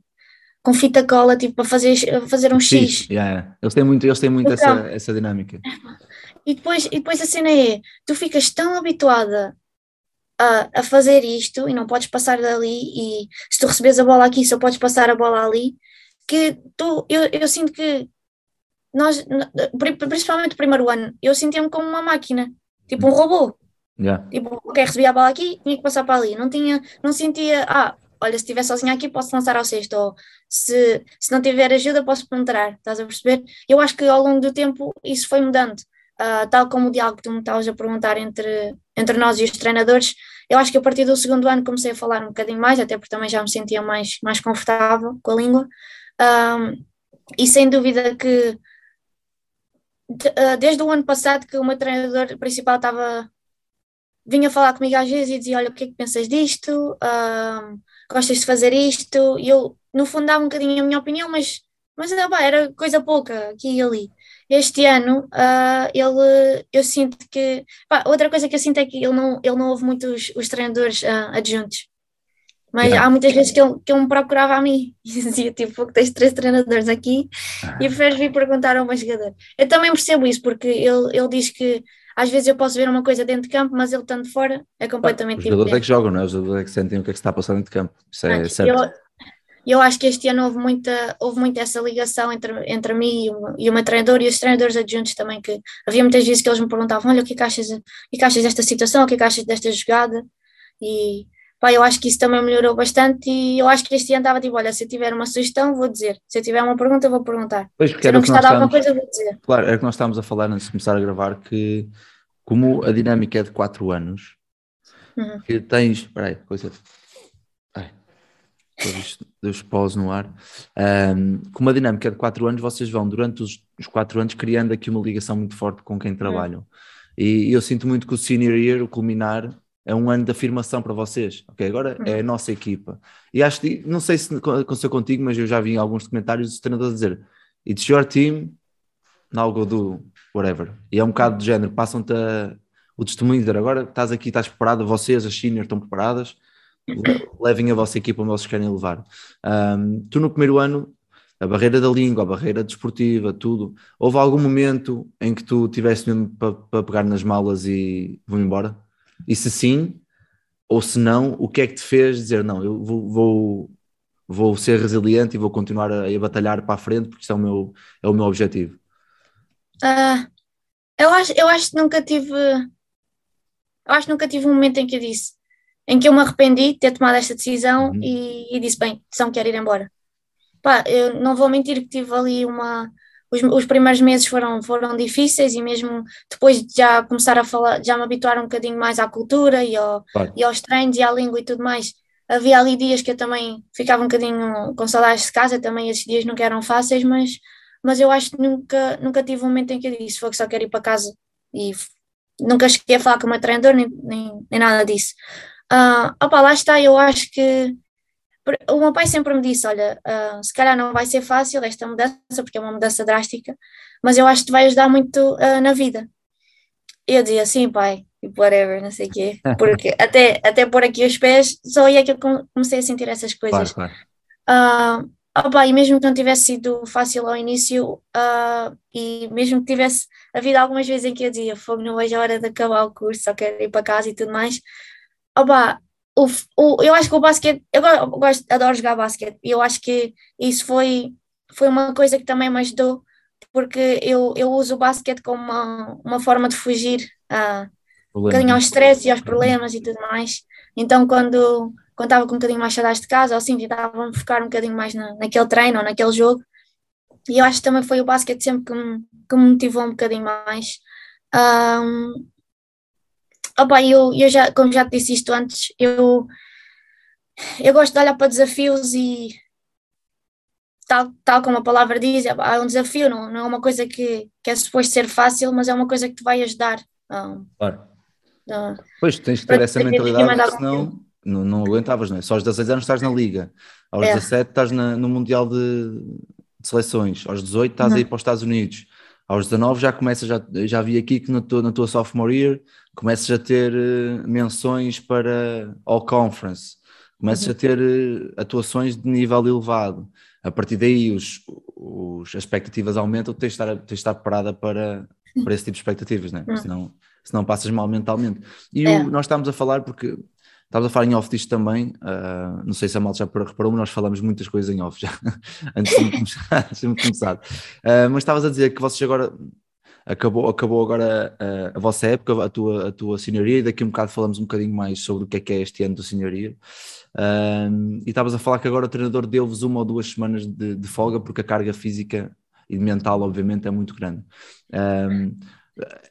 com fita cola, tipo, para fazer, fazer um X. Yeah, yeah. Eles têm muito, eles têm muito Então. essa, essa dinâmica. <laughs> E depois, e depois a cena é, tu ficas tão habituada a, a fazer isto e não podes passar dali e se tu recebes a bola aqui só podes passar a bola ali, que tu, eu, eu sinto que nós, principalmente o primeiro ano, eu sentia-me como uma máquina, tipo um robô. Yeah. Tipo, ok, recebia a bola aqui, tinha que passar para ali. Não tinha, não sentia, ah, olha, se estiver sozinha aqui posso lançar ao cesto, ou se, se não tiver ajuda posso penetrar, estás a perceber? Eu acho que ao longo do tempo isso foi mudando. Ah, tal como o diálogo que tu me estavas a perguntar entre, entre nós e os treinadores, eu acho que a partir do segundo ano comecei a falar um bocadinho mais, até porque também já me sentia mais, mais confortável com a língua. Ah, e sem dúvida que de- ah, desde o ano passado que o meu treinador principal estava vinha falar comigo às vezes e dizia, olha, o que é que pensas disto? Gostas de fazer isto? E eu, no fundo, dava um bocadinho a minha opinião, mas, mas ah, pá, era coisa pouca aqui e ali. Este ano, ah, ele, eu sinto que. pá, outra coisa que eu sinto é que ele não, ele não ouve muito os, os treinadores ah, adjuntos. Mas Yeah. há muitas vezes que ele, que ele me procurava a mim <laughs> e dizia, tipo, "Pô, que tens três treinadores aqui e preferes vir perguntar a um jogador. Eu também percebo isso, porque ele, ele diz que às vezes eu posso ver uma coisa dentro de campo, mas ele estando fora é completamente Os jogadores é diferente. que jogam, não é? Os jogadores é que sentem o que é que se está passando dentro de campo. Isso é Ah, certo. Eu, eu acho que este ano houve muita, houve muita essa ligação entre, entre mim e o, e o meu treinador e os treinadores adjuntos também, que havia muitas vezes que eles me perguntavam, olha, o que é que achas, o que é que achas desta situação, o que é que achas desta jogada? E pá, eu acho que isso também melhorou bastante e eu acho que este ano estava tipo, olha, se eu tiver uma sugestão, vou dizer. Se eu tiver uma pergunta, vou perguntar. Pois, porque Se não gostar de alguma coisa, vou dizer. claro, era que nós estávamos a falar antes de começar a gravar, que como a dinâmica é de 4 anos, Uhum. que tens. Espera aí, coisa. Todos os pós no ar. Ahm, como a dinâmica é de 4 anos, vocês vão, durante os, os 4 anos, criando aqui uma ligação muito forte com quem trabalham. E eu sinto muito que o senior year, o culminar, é um ano de afirmação para vocês. Ok, agora é a nossa equipa. E acho que, não sei se aconteceu contigo, mas eu já vi em alguns comentários os treinadores dizer: It's your team, now go do whatever. E é um bocado de género, passam-te a- o testemunho de dizer agora estás aqui, estás preparado, vocês, as seniors, estão preparadas, levem a vossa equipa onde vocês querem levar. Ahm, tu no primeiro ano, a barreira da língua, a barreira desportiva, tudo, houve algum momento em que tu tiveste mesmo para pegar nas malas e vou embora? E se sim, ou se não, o que é que te fez dizer não, eu vou, vou, vou ser resiliente e vou continuar a, a batalhar para a frente porque isto é o meu, é o meu objetivo. Ah, eu acho, eu acho que nunca tive. Eu acho que nunca tive um momento em que eu disse, em que eu me arrependi de ter tomado esta decisão Uhum. e, e disse, bem, decisão quero ir embora. Pá, eu não vou mentir que tive ali uma. Os, os primeiros meses foram, foram difíceis e mesmo depois de já começar a falar, já me habituar um bocadinho mais à cultura e, ao, Claro. e aos treinos e à língua e tudo mais. Havia ali dias que eu também ficava um bocadinho com saudades de casa, também esses dias nunca eram fáceis, mas, mas eu acho que nunca, nunca tive um momento em que eu disse, foi que só quero ir para casa e nunca cheguei a falar com o meu treinador nem, nem, nem nada disso. Ah, opá, lá está, eu acho que o meu pai sempre me disse, olha, ah, se calhar não vai ser fácil esta mudança, porque é uma mudança drástica, mas eu acho que te vai ajudar muito ah, na vida. E eu dizia, sim, pai, tipo, whatever, não sei o quê, <laughs> porque até, até pôr aqui os pés, só aí é que eu com- comecei a sentir essas coisas. Claro, claro. Ah, opa, e mesmo que não tivesse sido fácil ao início, e mesmo que tivesse havido algumas vezes em que eu dizia, fogo, não vejo a hora de acabar o curso, só quero ir para casa e tudo mais, opa, o, o, eu acho que o basquete, eu go- gosto, adoro jogar basquete, e eu acho que isso foi, foi uma coisa que também me ajudou, porque eu, eu uso o basquete como uma, uma forma de fugir a um bocadinho ao stress e aos problemas e tudo mais. Então, quando quando estava com um bocadinho mais saudades de casa, ou assim, tentava-me focar um bocadinho mais na, naquele treino ou naquele jogo. E eu acho que também foi o basquete sempre que me, que me motivou um bocadinho mais. Ahm, opa, eu, eu já, como já te disse isto antes, eu, eu gosto de olhar para desafios e tal, tal como a palavra diz, é, é um desafio, não, não é uma coisa que, que é suposto ser fácil, mas é uma coisa que te vai ajudar. ahm, Claro. ah, Pois, tens que ter essa mentalidade, senão não, não aguentavas, não é? Só aos 16 anos estás na Liga, aos É. 17 estás na- no Mundial de, de Seleções, aos 18 estás Uhum. a ir para os Estados Unidos, aos 19 já começas, já, já vi aqui que na tua, na tua sophomore year começas a ter eh, menções para All Conference, começas Uhum. a ter eh, atuações de nível elevado. A partir daí os, os, as expectativas aumentam, tens de estar, tens de estar preparada para, para esse tipo de expectativas, não é? Hum. Senão, senão passas mal mentalmente. E É. o- nós estamos a falar porque estávamos a falar em off disto também. ah, não sei se a malta já reparou, mas nós falamos muitas coisas em off já <laughs> antes de começar. Ah, mas estavas a dizer que vocês agora acabou, acabou agora ah, a vossa época, a tua, a tua senhoria, e daqui a um bocado falamos um bocadinho mais sobre o que é que é este ano da senhoria. Ah, e estavas a falar que agora o treinador deu-vos uma ou duas semanas de, de folga porque a carga física e mental, obviamente, é muito grande.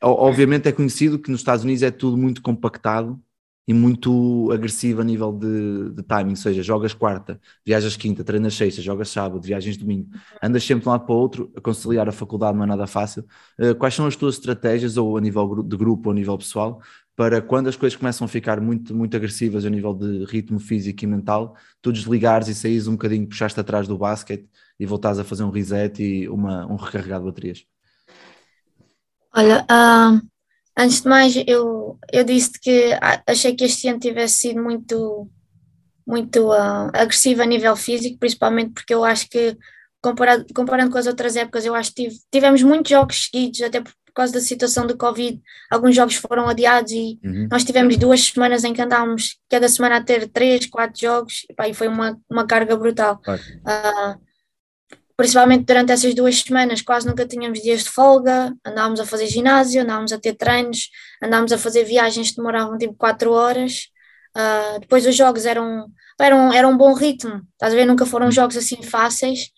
Obviamente é conhecido que nos Estados Unidos é tudo muito compactado e muito agressivo a nível de, de timing, ou seja, jogas quarta, viajas quinta, treinas sexta, jogas sábado, viagens domingo, andas sempre de um lado para o outro, a conciliar a faculdade não é nada fácil. Uh, quais são as tuas estratégias, ou a nível de grupo ou a nível pessoal, para quando as coisas começam a ficar muito, muito agressivas a nível de ritmo físico e mental, tu desligares e saís um bocadinho, puxaste atrás do basquete e voltares a fazer um reset e uma, um recarregado de baterias? Olha, uh, Antes de mais, eu, eu disse que achei que este ano tivesse sido muito, muito uh, agressivo a nível físico, principalmente porque eu acho que, comparado, comparando com as outras épocas, eu acho que tive, tivemos muitos jogos seguidos, até por, causa da situação do Covid, alguns jogos foram adiados e uhum. nós tivemos duas semanas em que andámos cada semana a ter três, quatro jogos, e, pá, e foi uma, uma carga brutal. Uh, principalmente durante essas duas semanas, quase nunca tínhamos dias de folga, andávamos a fazer ginásio, andávamos a ter treinos, andávamos a fazer viagens que demoravam tipo 4 horas. Uh, depois os jogos eram, eram, eram um bom ritmo, estás a ver? Nunca foram jogos assim fáceis.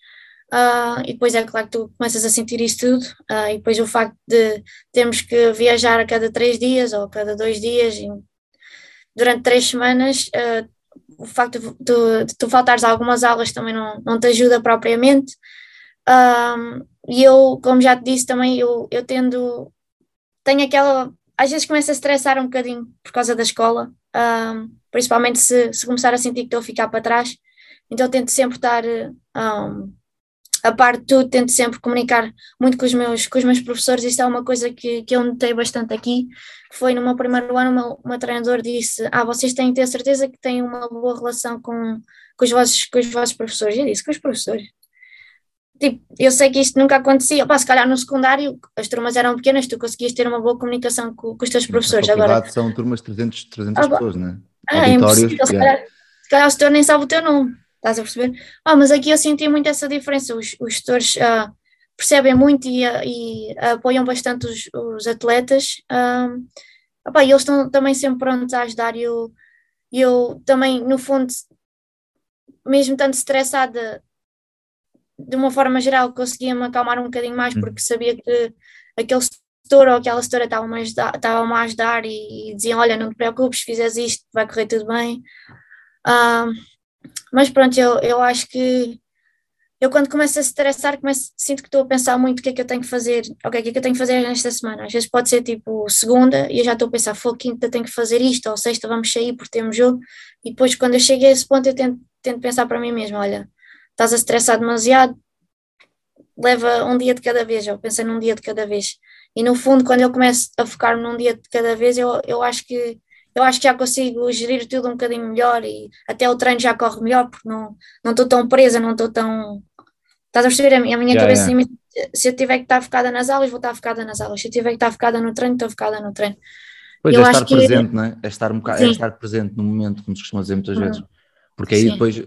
Uh, e depois é claro que tu começas a sentir isso tudo, uh, e depois o facto de termos que viajar a cada três dias ou a cada dois dias, durante três semanas, o facto de, de, tu faltares algumas aulas também não, não te ajuda propriamente. Um, e eu, como já te disse, também eu, eu tendo, tenho aquela, às vezes começo a estressar um bocadinho por causa da escola, um, principalmente se, se começar a sentir que estou a ficar para trás, então tento sempre estar um, a parte de tudo, tento sempre comunicar muito com os meus, com os meus professores. Isto é uma coisa que, que eu notei bastante aqui. Foi no meu primeiro ano, uma, uma treinador disse: Ah, vocês têm que ter certeza que têm uma boa relação com, com, os, vossos, com os vossos professores. Eu disse: Com os professores. Tipo, eu sei que isto nunca acontecia. Pá, se calhar no secundário as turmas eram pequenas, tu conseguias ter uma boa comunicação com, com os teus professores. Agora são turmas de 300, 300 ah, pessoas, não é? Ah, é impossível. Se calhar, se calhar o setor nem sabe o teu nome. Estás a perceber? Ah, mas aqui eu senti muito essa diferença. Os, os gestores uh, percebem muito e, uh, e apoiam bastante os, os atletas. Uh, opa, e eles estão também sempre prontos a ajudar. E eu, eu também, no fundo, mesmo tanto estressada, de uma forma geral, conseguia-me acalmar um bocadinho mais hum. porque sabia que aquele setor ou aquela setora estavam-me a ajudar e, e diziam: Olha, não te preocupes, fizeres isto, vai correr tudo bem. Uh, mas pronto, eu, eu acho que eu quando começo a estressar, começo, sinto que estou a pensar muito o que é que eu tenho que fazer, ok, o que é que eu tenho que fazer nesta semana. Às vezes pode ser tipo segunda e eu já estou a pensar, foi quinta tenho que fazer isto, ou sexta vamos sair porque temos jogo, e depois quando eu chego a esse ponto eu tento, tento pensar para mim mesmo, olha, estás a estressar demasiado, leva um dia de cada vez, eu penso num dia de cada vez. E no fundo, quando eu começo a focar num dia de cada vez, eu, eu acho que eu acho que já consigo gerir tudo um bocadinho melhor e até o treino já corre melhor porque não não estou tão presa, não estou tão. Estás a perceber? A minha, yeah, cabeça, yeah. se eu tiver que estar focada nas aulas, vou estar focada nas aulas. Se eu tiver que estar focada no treino, estou focada no treino. Pois eu é estar presente, que... não é? É estar, um bocado, é estar presente no momento, como se costuma dizer muitas uhum. vezes. Porque aí Sim. depois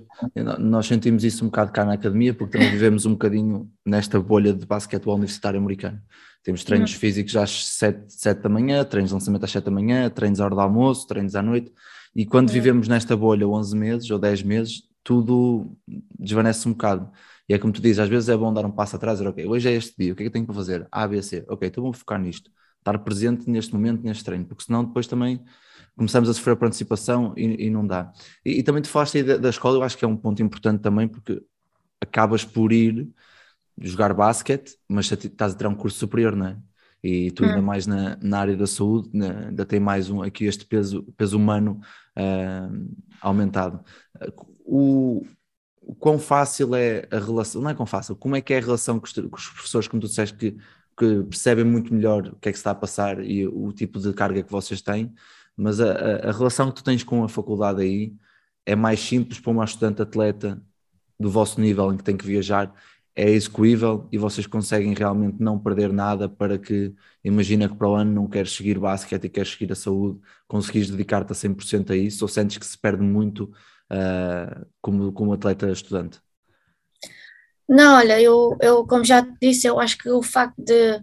nós sentimos isso um bocado cá na academia, porque também vivemos um bocadinho nesta bolha de basquetebol universitário americano. Temos treinos uhum. físicos às 7, 7 da manhã, treinos de lançamento às 7 da manhã, treinos à hora do almoço, treinos à noite. E quando uhum. vivemos nesta bolha 11 meses ou 10 meses, tudo desvanece um bocado. E é como tu dizes, às vezes é bom dar um passo atrás e dizer, ok, hoje é este dia, o que é que eu tenho para fazer? A, B, C. Ok, então vou focar nisto. Estar presente neste momento, neste treino, porque senão depois também começamos a sofrer por antecipação e, e não dá. E, e, também te falaste aí da, da escola, eu acho que é um ponto importante também, porque acabas por ir jogar basquete, mas estás a ter um curso superior, não é? E tu ainda hum. mais na, na área da saúde, né? ainda tem mais um, aqui este peso, peso humano uh, aumentado. O, o quão fácil é a relação, não é quão fácil, como é que é a relação com os, com os professores, como tu disseste, que, que, percebem muito melhor o que é que se está a passar e o tipo de carga que vocês têm, mas a, a, a relação que tu tens com a faculdade aí é mais simples para uma estudante atleta do vosso nível em que tem que viajar é execuível e vocês conseguem realmente não perder nada para que, imagina que para o ano não queres seguir basquete e queres seguir a saúde, conseguires dedicar-te a 100% a isso ou sentes que se perde muito uh, como, como atleta estudante? Não, olha, eu, eu como já te disse, eu acho que o facto de,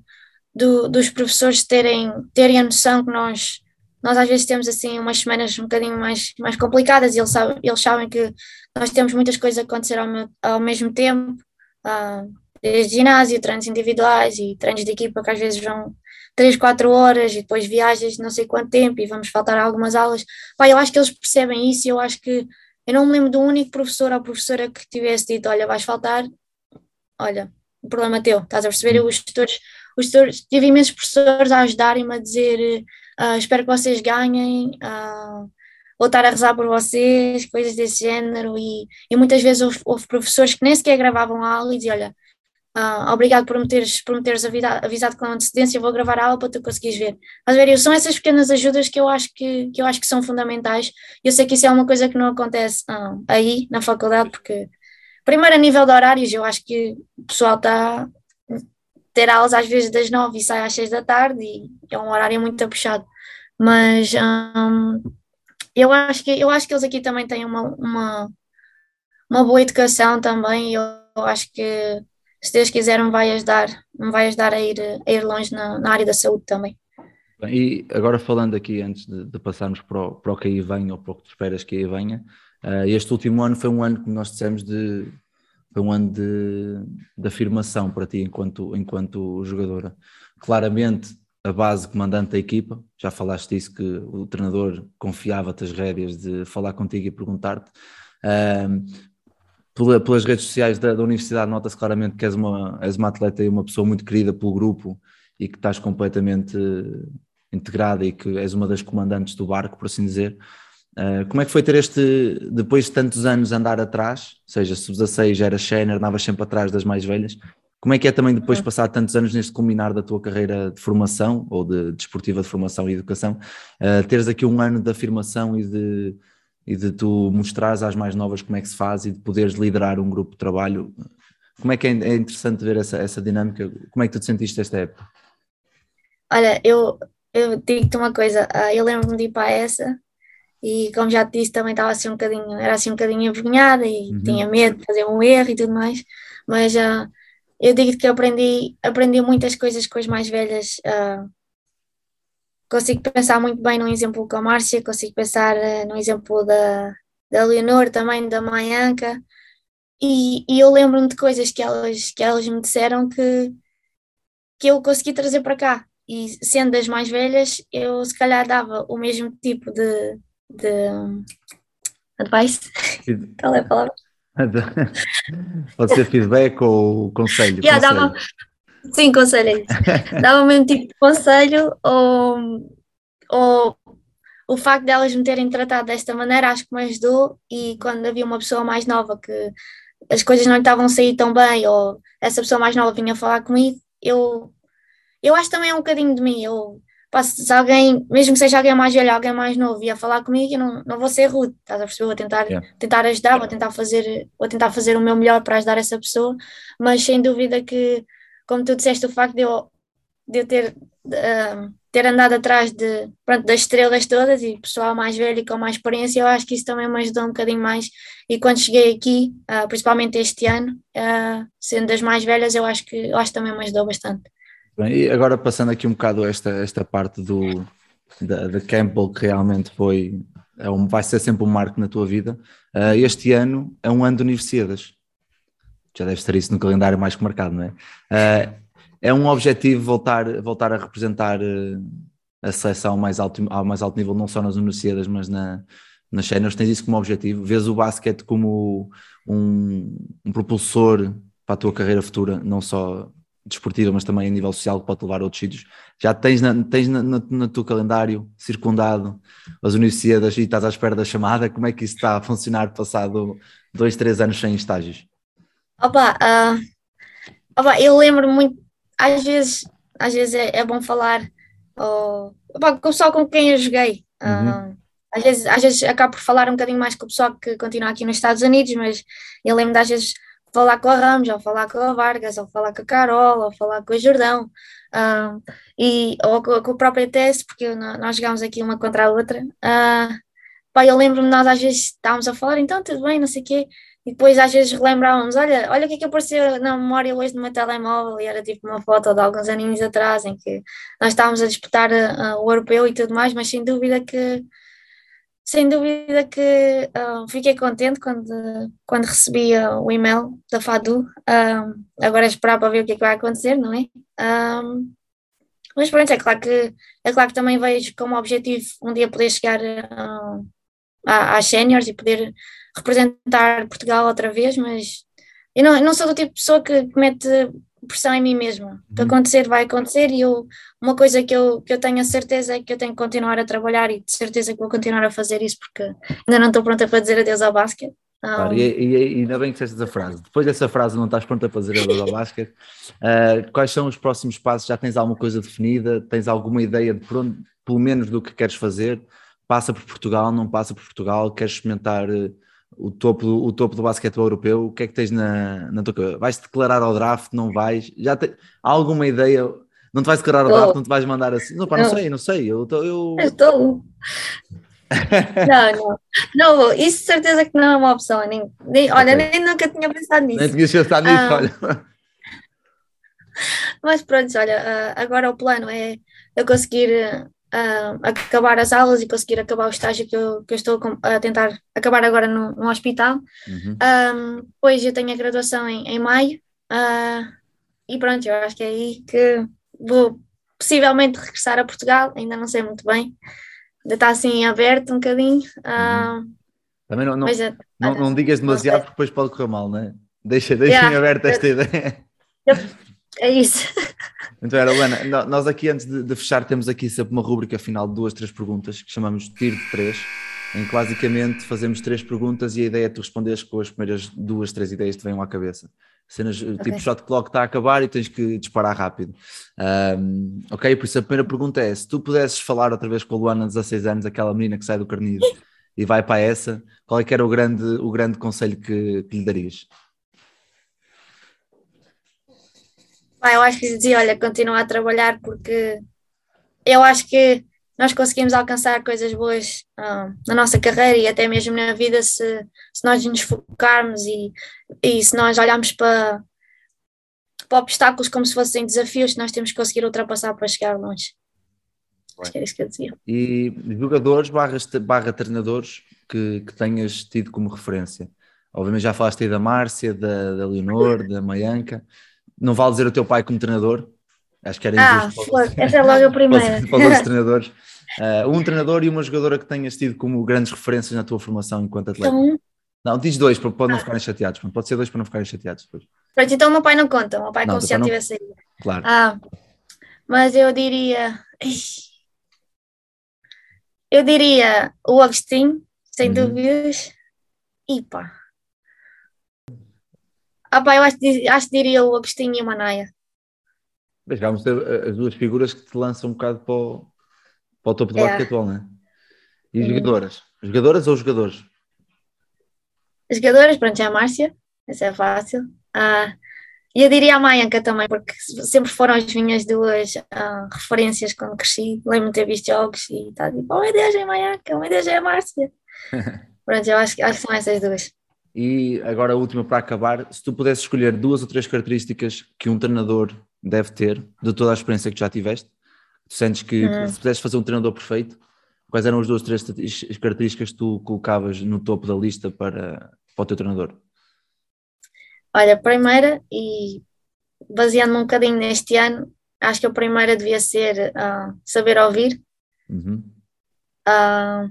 do, dos professores terem, terem a noção que nós, nós às vezes temos assim umas semanas um bocadinho mais, mais complicadas e eles, sabem, eles sabem que nós temos muitas coisas a acontecer ao, ao mesmo tempo desde ginásio, treinos individuais e treinos de equipa que às vezes vão, 3, 4 horas e depois viajas não sei quanto tempo e vamos faltar algumas aulas. Pá, eu acho que eles percebem isso e eu acho que eu não me lembro um único professor ou professora que tivesse dito: Olha, vais faltar, olha, o problema é teu, estás a perceber? Os tutores, os tutores, tive imensos professores a ajudarem-me a dizer: uh, Espero que vocês ganhem. Uh, vou estar a rezar por vocês, coisas desse género, e, e muitas vezes houve, houve, professores que nem sequer gravavam a aula e diziam, olha, uh, obrigado por me teres, por me teres avisado, avisado com antecedência, vou gravar a aula para tu conseguires ver. Mas ver, são essas pequenas ajudas que eu acho que, que eu acho que são fundamentais, eu sei que isso é uma coisa que não acontece uh, aí, na faculdade, porque primeiro a nível de horários, eu acho que o pessoal está ter aulas às vezes das nove e sai às seis da tarde e é um horário muito puxado. Mas um, eu acho que eu acho que eles aqui também têm uma, uma, uma boa educação também. Eu, eu acho que se Deus quiser me vai ajudar, me vai ajudar a ir, a ir longe na, na área da saúde também. E agora falando aqui, antes de, de, passarmos para o, para o que aí vem ou para o que tu esperas que aí venha, uh, este último ano foi um ano, como nós dissemos, de, foi um ano de, de afirmação para ti enquanto, enquanto jogadora. Claramente a base comandante da equipa, já falaste disso, que o treinador confiava-te as rédeas de falar contigo e perguntar-te. pelas redes sociais da, da Universidade nota-se claramente que és uma, és uma atleta e uma pessoa muito querida pelo grupo e que estás completamente integrada e que és uma das comandantes do barco, por assim dizer. Uh, como é que foi ter este, depois de tantos anos, andar atrás, ou seja, sub-16 era Schener, andavas sempre atrás das mais velhas, como é que é também depois de passar tantos anos neste culminar da tua carreira de formação ou de desportiva de, de formação e educação, uh, teres aqui um ano de afirmação e de, e de tu mostrares às mais novas como é que se faz e de poderes liderar um grupo de trabalho? Como é que é, é interessante ver essa, essa dinâmica? Como é que tu te sentiste esta época? Olha, eu, eu digo-te uma coisa, uh, eu lembro-me de ir para essa e como já te disse também estava assim um bocadinho, era assim um bocadinho envergonhada e uhum. tinha medo de fazer um erro e tudo mais, mas uh, eu digo que aprendi, aprendi muitas coisas com as mais velhas. Uh, consigo pensar muito bem num exemplo com a Márcia, consigo pensar uh, num exemplo da, da Leonor, também da Maianca, e, e eu lembro-me de coisas que elas, que elas me disseram que, que eu consegui trazer para cá. E sendo das mais velhas, eu se calhar dava o mesmo tipo de, de advice. <laughs> Qual é a palavra? Pode ser feedback ou conselho? Yeah, conselho. Dava, sim, conselho. <laughs> Dava o mesmo tipo de conselho ou, ou o facto de elas me terem tratado desta maneira acho que me ajudou e quando havia uma pessoa mais nova que as coisas não estavam a sair tão bem ou essa pessoa mais nova vinha falar comigo, eu, eu acho também é um bocadinho de mim, eu se alguém, mesmo que seja alguém mais velho, alguém mais novo, ia falar comigo, eu não, não vou ser rude, estás a perceber? Vou tentar, yeah. tentar ajudar, vou tentar, fazer, vou tentar fazer o meu melhor para ajudar essa pessoa, mas sem dúvida que, como tu disseste, o facto de eu, de eu ter, uh, ter andado atrás de, pronto, das estrelas todas e pessoal mais velho e com mais experiência, eu acho que isso também me ajudou um bocadinho mais. E quando cheguei aqui, uh, principalmente este ano, uh, sendo das mais velhas, eu acho que, eu acho que também me ajudou bastante. Bem, e agora passando aqui um bocado esta, esta parte do, da, da Campbell, que realmente foi, é um, vai ser sempre um marco na tua vida, uh, este ano é um ano de universidades. Já deve estar isso no calendário mais que marcado, não é? Uh, é um objetivo voltar, voltar a representar uh, a seleção mais alto, ao mais alto nível, não só nas universidades, mas na, nas cenas. Tens isso como objetivo? Vês o basquete como um, um propulsor para a tua carreira futura, não só desportiva, mas também a nível social que pode levar a outros sítios. Já tens, na, tens na, na, no teu calendário circundado as universidades e estás à espera da chamada. Como é que isso está a funcionar passado dois, três anos sem estágios? Opa, uh, opa eu lembro muito, às vezes, às vezes é, é bom falar oh, opa, com o pessoal com quem eu joguei. Uh, às, vezes, às vezes acabo por falar um bocadinho mais com o pessoal que continua aqui nos Estados Unidos, mas eu lembro de às vezes falar com a Ramos, ou falar com a Vargas, ou falar com a Carol, ou falar com a Jordão, e, ou com, com a própria Tess, porque nós jogámos aqui uma contra a outra. Uh, pá, eu lembro-me, nós às vezes estávamos a falar, então tudo bem, não sei o quê, e depois às vezes relembrávamos, olha, olha o que é que apareceu na memória hoje do meu telemóvel, e era tipo uma foto de alguns aninhos atrás, em que nós estávamos a disputar uh, o europeu e tudo mais, mas sem dúvida que sem dúvida que uh, fiquei contente quando, quando recebi uh, o e-mail da FADU. Uh, agora é esperar para ver o que é que vai acontecer, não é? Mas pronto, é claro que, é claro que também vejo como objetivo um dia poder chegar ah, às séniores e poder representar Portugal outra vez, mas eu não, eu não sou do tipo de pessoa que, que mete pressão em mim mesma. O que Uhum. acontecer vai acontecer e eu, uma coisa que eu, que eu tenho a certeza é que eu tenho que continuar a trabalhar e de certeza que vou continuar a fazer isso porque ainda não estou pronta para dizer adeus ao basquete. Claro, e, e- e ainda bem que disseste essa frase. Depois dessa frase, não estás pronto a fazer a do basquete. Ah, quais são os próximos passos? Já tens alguma coisa definida? Tens alguma ideia de por onde, pelo menos do que queres fazer? Passa por Portugal, não passa por Portugal? Queres experimentar eh, o topo, do- o topo do basquetebol europeu? O que é que tens na, na tua cabeça? Vais-te declarar ao draft? Não vais? Já te, há alguma ideia? Não te vais declarar ao draft? Não te vais mandar assim? Não, pá, não Não. sei, não sei. Eu, tô- eu... Estou. <laughs> não, não, não. Isso de certeza que não é uma opção. Nem, nem- olha, Ok. nem nunca tinha pensado nisso. Nem tinhas pensado nisso, Ah. olha. Mas pronto, olha, ah, agora o plano é eu conseguir ah, acabar as aulas e conseguir acabar o estágio que eu, que eu estou a tentar acabar agora no, no hospital. Uhum. Um, depois eu tenho a graduação em, em maio ah, e pronto, eu acho que é aí que vou possivelmente regressar a Portugal, ainda não sei muito bem, ainda está assim aberto um bocadinho, ah, Também não, não, mas é- Não, não digas demasiado <laughs> porque depois pode correr mal, não é? Deixa, deixa Yeah. em aberto esta ideia. é isso. <laughs> Então, era, Luana, nós aqui antes de, de fechar temos aqui sempre uma rúbrica final de duas, três perguntas que chamamos de tiro de três, em que basicamente fazemos três perguntas e a ideia é tu responderes com as primeiras duas, três ideias que te venham à cabeça. Cenas, tipo shot clock está a acabar e tens que disparar rápido. Ahm, ok, por isso a primeira pergunta é: se tu pudesses falar outra vez com a Luana, de 16 anos, aquela menina que sai do carnido <laughs> e vai para essa, qual é que era o grande, o grande conselho que, que lhe darias? Eu acho que dizia, olha, continua a trabalhar porque eu acho que nós conseguimos alcançar coisas boas ah, na nossa carreira e até mesmo na vida se, se nós nos focarmos e, e se nós olharmos para, para obstáculos como se fossem desafios nós temos que conseguir ultrapassar para chegar longe. Acho que era isso que eu dizia. E jogadores barra, barra treinadores que, que tenhas tido como referência? Obviamente já falaste aí da Márcia, da, da Leonor, da Maianca. Não vale dizer o teu pai como treinador? Acho que era Ah, injusto para, foi, essa é logo a <laughs> primeira. para os outros treinadores. Ah, um treinador e uma jogadora que tenhas tido como grandes referências na tua formação enquanto atleta. Então, Não, diz dois para, para não Ah. ficarem chateados. Pode ser dois para não ficarem chateados depois. pronto, então o meu pai não conta, o meu pai Não, como teu se já não- tivesse aí. Claro. Ah, mas eu diria. Eu diria o Agostinho, sem Uhum. dúvidas. E pá. Ah, pá, eu acho, acho que diria o Agostinho e o Manaia. Mas vamos ter eh, as duas figuras que te lançam um bocado para o, para o topo do É. basquetebol, não é? E Uhum. jogadoras? Jogadoras ou jogadores? As jogadoras, pronto, é a Márcia, essa é fácil. Ah, e eu diria a Maianca também, porque sempre foram as minhas duas ah, referências quando cresci. Lembro-me de ter visto jogos e tá tipo, oh meu Deus, é a Maianca, oh meu Deus, é a Márcia. <laughs> pronto, eu acho, acho que são essas duas. E agora a última para acabar, se tu pudesses escolher duas ou três características que um treinador deve ter, de toda a experiência que já tiveste, tu sentes que Hum. se pudesses fazer um treinador perfeito, quais eram as duas ou três as características que tu colocavas no topo da lista para, para o teu treinador? Olha, a primeira, e baseando-me um bocadinho neste ano, acho que a primeira devia ser ah, saber ouvir. Uhum. Ah,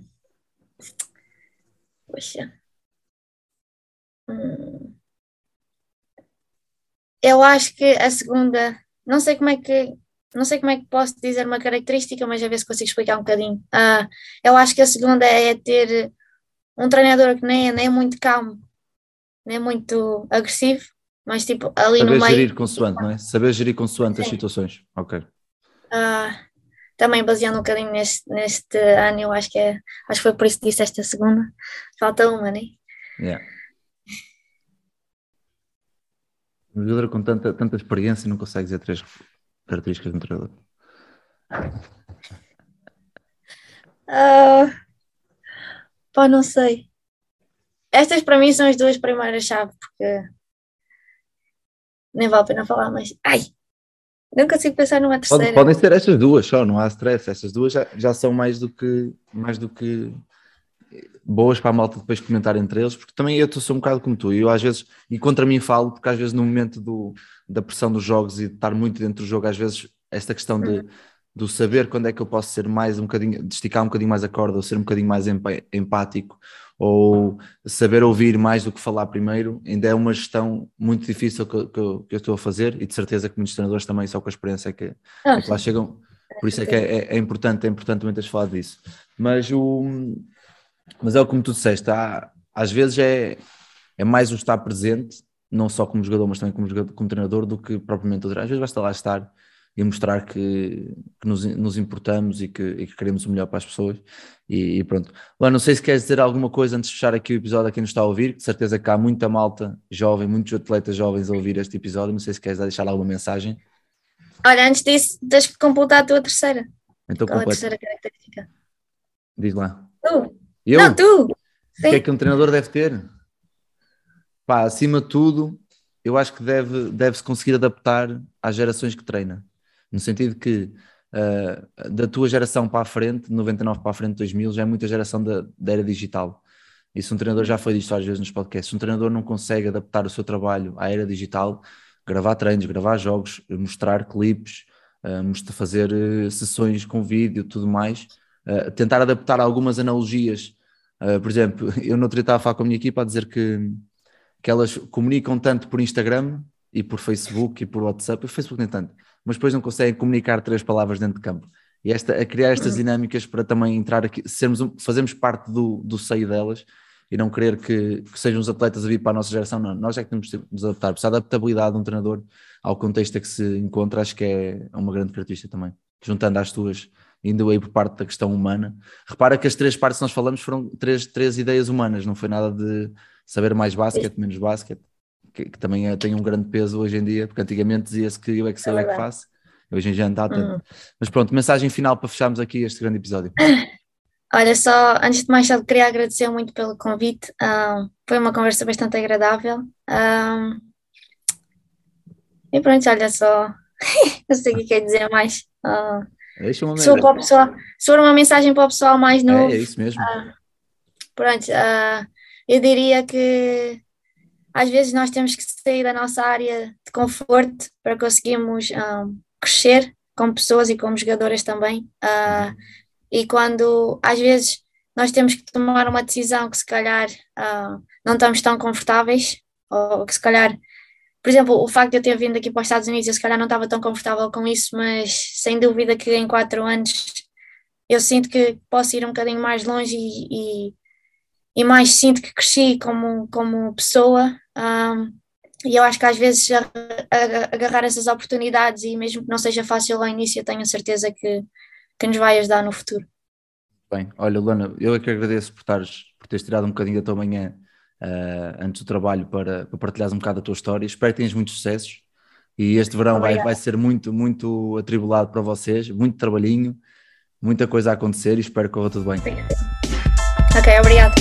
poxa. Eu acho que a segunda, não sei como é que, não sei como é que posso dizer uma característica, mas a ver se consigo explicar um bocadinho. Ah, eu acho que a segunda é ter um treinador que nem, é- nem é muito calmo, nem é muito agressivo, mas tipo ali no Saber meio. gerir consoante, não é? Saber gerir consoante as Sim. situações. Ok. Ah, também baseando um bocadinho neste, neste ano, eu acho que é, acho que foi por isso que disse esta segunda. Falta uma, né? Yeah. Um jogador com tanta, tanta experiência não consegue dizer três características de um treinador. Ah, pá, não sei. Estas para mim são as duas primeiras chaves, porque nem vale a pena falar, mas ai, não consigo pensar numa terceira. podem ser estas duas só, não há stress. Estas duas já, já são mais do que mais do que boas para a malta depois comentar entre eles, porque também eu sou um bocado como tu, e eu às vezes, e contra mim falo, porque às vezes no momento do, da pressão dos jogos e de estar muito dentro do jogo, às vezes esta questão de do saber quando é que eu posso ser mais um bocadinho, de esticar um bocadinho mais a corda, ou ser um bocadinho mais empático, ou saber ouvir mais do que falar primeiro, ainda é uma gestão muito difícil que, eu- que que eu estou a fazer e de certeza que muitos treinadores também só com a experiência é que, é que lá chegam. Por isso é que é, é- é importante, é importante também teres falado disso. Mas, o, mas é o como tu disseste, há, às vezes é, é mais o estar presente, não só como jogador, mas também como, jogador, como treinador, do que propriamente outro. Às vezes basta lá estar e mostrar que, que nos, nos importamos e que, e que queremos o melhor para as pessoas. E, e pronto. Lá, não sei se queres dizer alguma coisa antes de fechar aqui o episódio a quem nos está a ouvir, de certeza que há muita malta jovem, muitos atletas jovens a ouvir este episódio. Não sei se queres deixar alguma mensagem. Olha, antes disso, tens que completar a tua terceira. Então, Qual é a terceira característica? Diz lá. Tu. Eu? Não, tu. O que é que um treinador deve ter? Pá, acima de tudo, eu acho que deve, deve-se conseguir adaptar às gerações que treina. No sentido que ah, da tua geração para a frente, de 99 para a frente, 2000, já é muita geração da, da era digital. Isso um treinador já foi disto às vezes nos podcasts. Se um treinador não consegue adaptar o seu trabalho à era digital, gravar treinos, gravar jogos, mostrar clipes, mostra- fazer eh, sessões com vídeo, tudo mais, ah, tentar adaptar algumas analogias Uh, por exemplo, <laughs> eu no outro dia estava a falar com a minha equipa a dizer que, que elas comunicam tanto por Instagram e por Facebook e por WhatsApp, o Facebook nem tanto, mas depois não conseguem comunicar três palavras dentro de campo. E esta, a criar estas dinâmicas para também entrar aqui, sermos, fazermos parte do, do seio delas e não querer que, que sejam os atletas a vir para a nossa geração, não, nós é que temos de nos adaptar. Precisa da adaptabilidade de um treinador ao contexto a que se encontra, acho que é uma grande característica também. Juntando às tuas, indo aí por parte da questão humana. Repara que as três partes que nós falamos foram três, três ideias humanas, não foi nada de saber mais basquete, menos basquete, que, que também é- tem um grande peso hoje em dia, porque antigamente dizia-se que eu é que sei, eu é que verdade. faço, hoje em dia tanto. Uhum. Mas pronto, mensagem final para fecharmos aqui este grande episódio. <laughs> Olha, só antes de mais só queria agradecer muito pelo convite. Ah, foi uma conversa bastante agradável. Ah, e pronto, olha só. <laughs> Não sei o que quer dizer mais. Ah, Deixa uma merda. para o pessoal, se for uma mensagem para o pessoal mais novo, É, é isso mesmo. Pronto, ah, eu diria que às vezes nós temos que sair da nossa área de conforto para conseguirmos ah, crescer como pessoas e como jogadoras também. Ah, e quando às vezes nós temos que tomar uma decisão que se calhar ah, não estamos tão confortáveis, ou que se calhar, por exemplo, o facto de eu ter vindo aqui para os Estados Unidos, eu se calhar não estava tão confortável com isso, mas sem dúvida que em quatro anos eu sinto que posso ir um bocadinho mais longe e, e e mais sinto que cresci como, como pessoa. um, e eu acho que às vezes agarrar essas oportunidades e mesmo que não seja fácil ao início, eu tenho certeza que, que nos vai ajudar no futuro. Bem, olha, Luana, eu é que agradeço por, estares, por teres tirado um bocadinho da tua manhã ah, antes do trabalho para, para partilhares um bocado a tua história. Espero que tenhas muitos sucessos e este verão vai, vai ser muito, muito atribulado para vocês, muito trabalhinho, muita coisa a acontecer e espero que corra tudo bem. Ok, obrigada.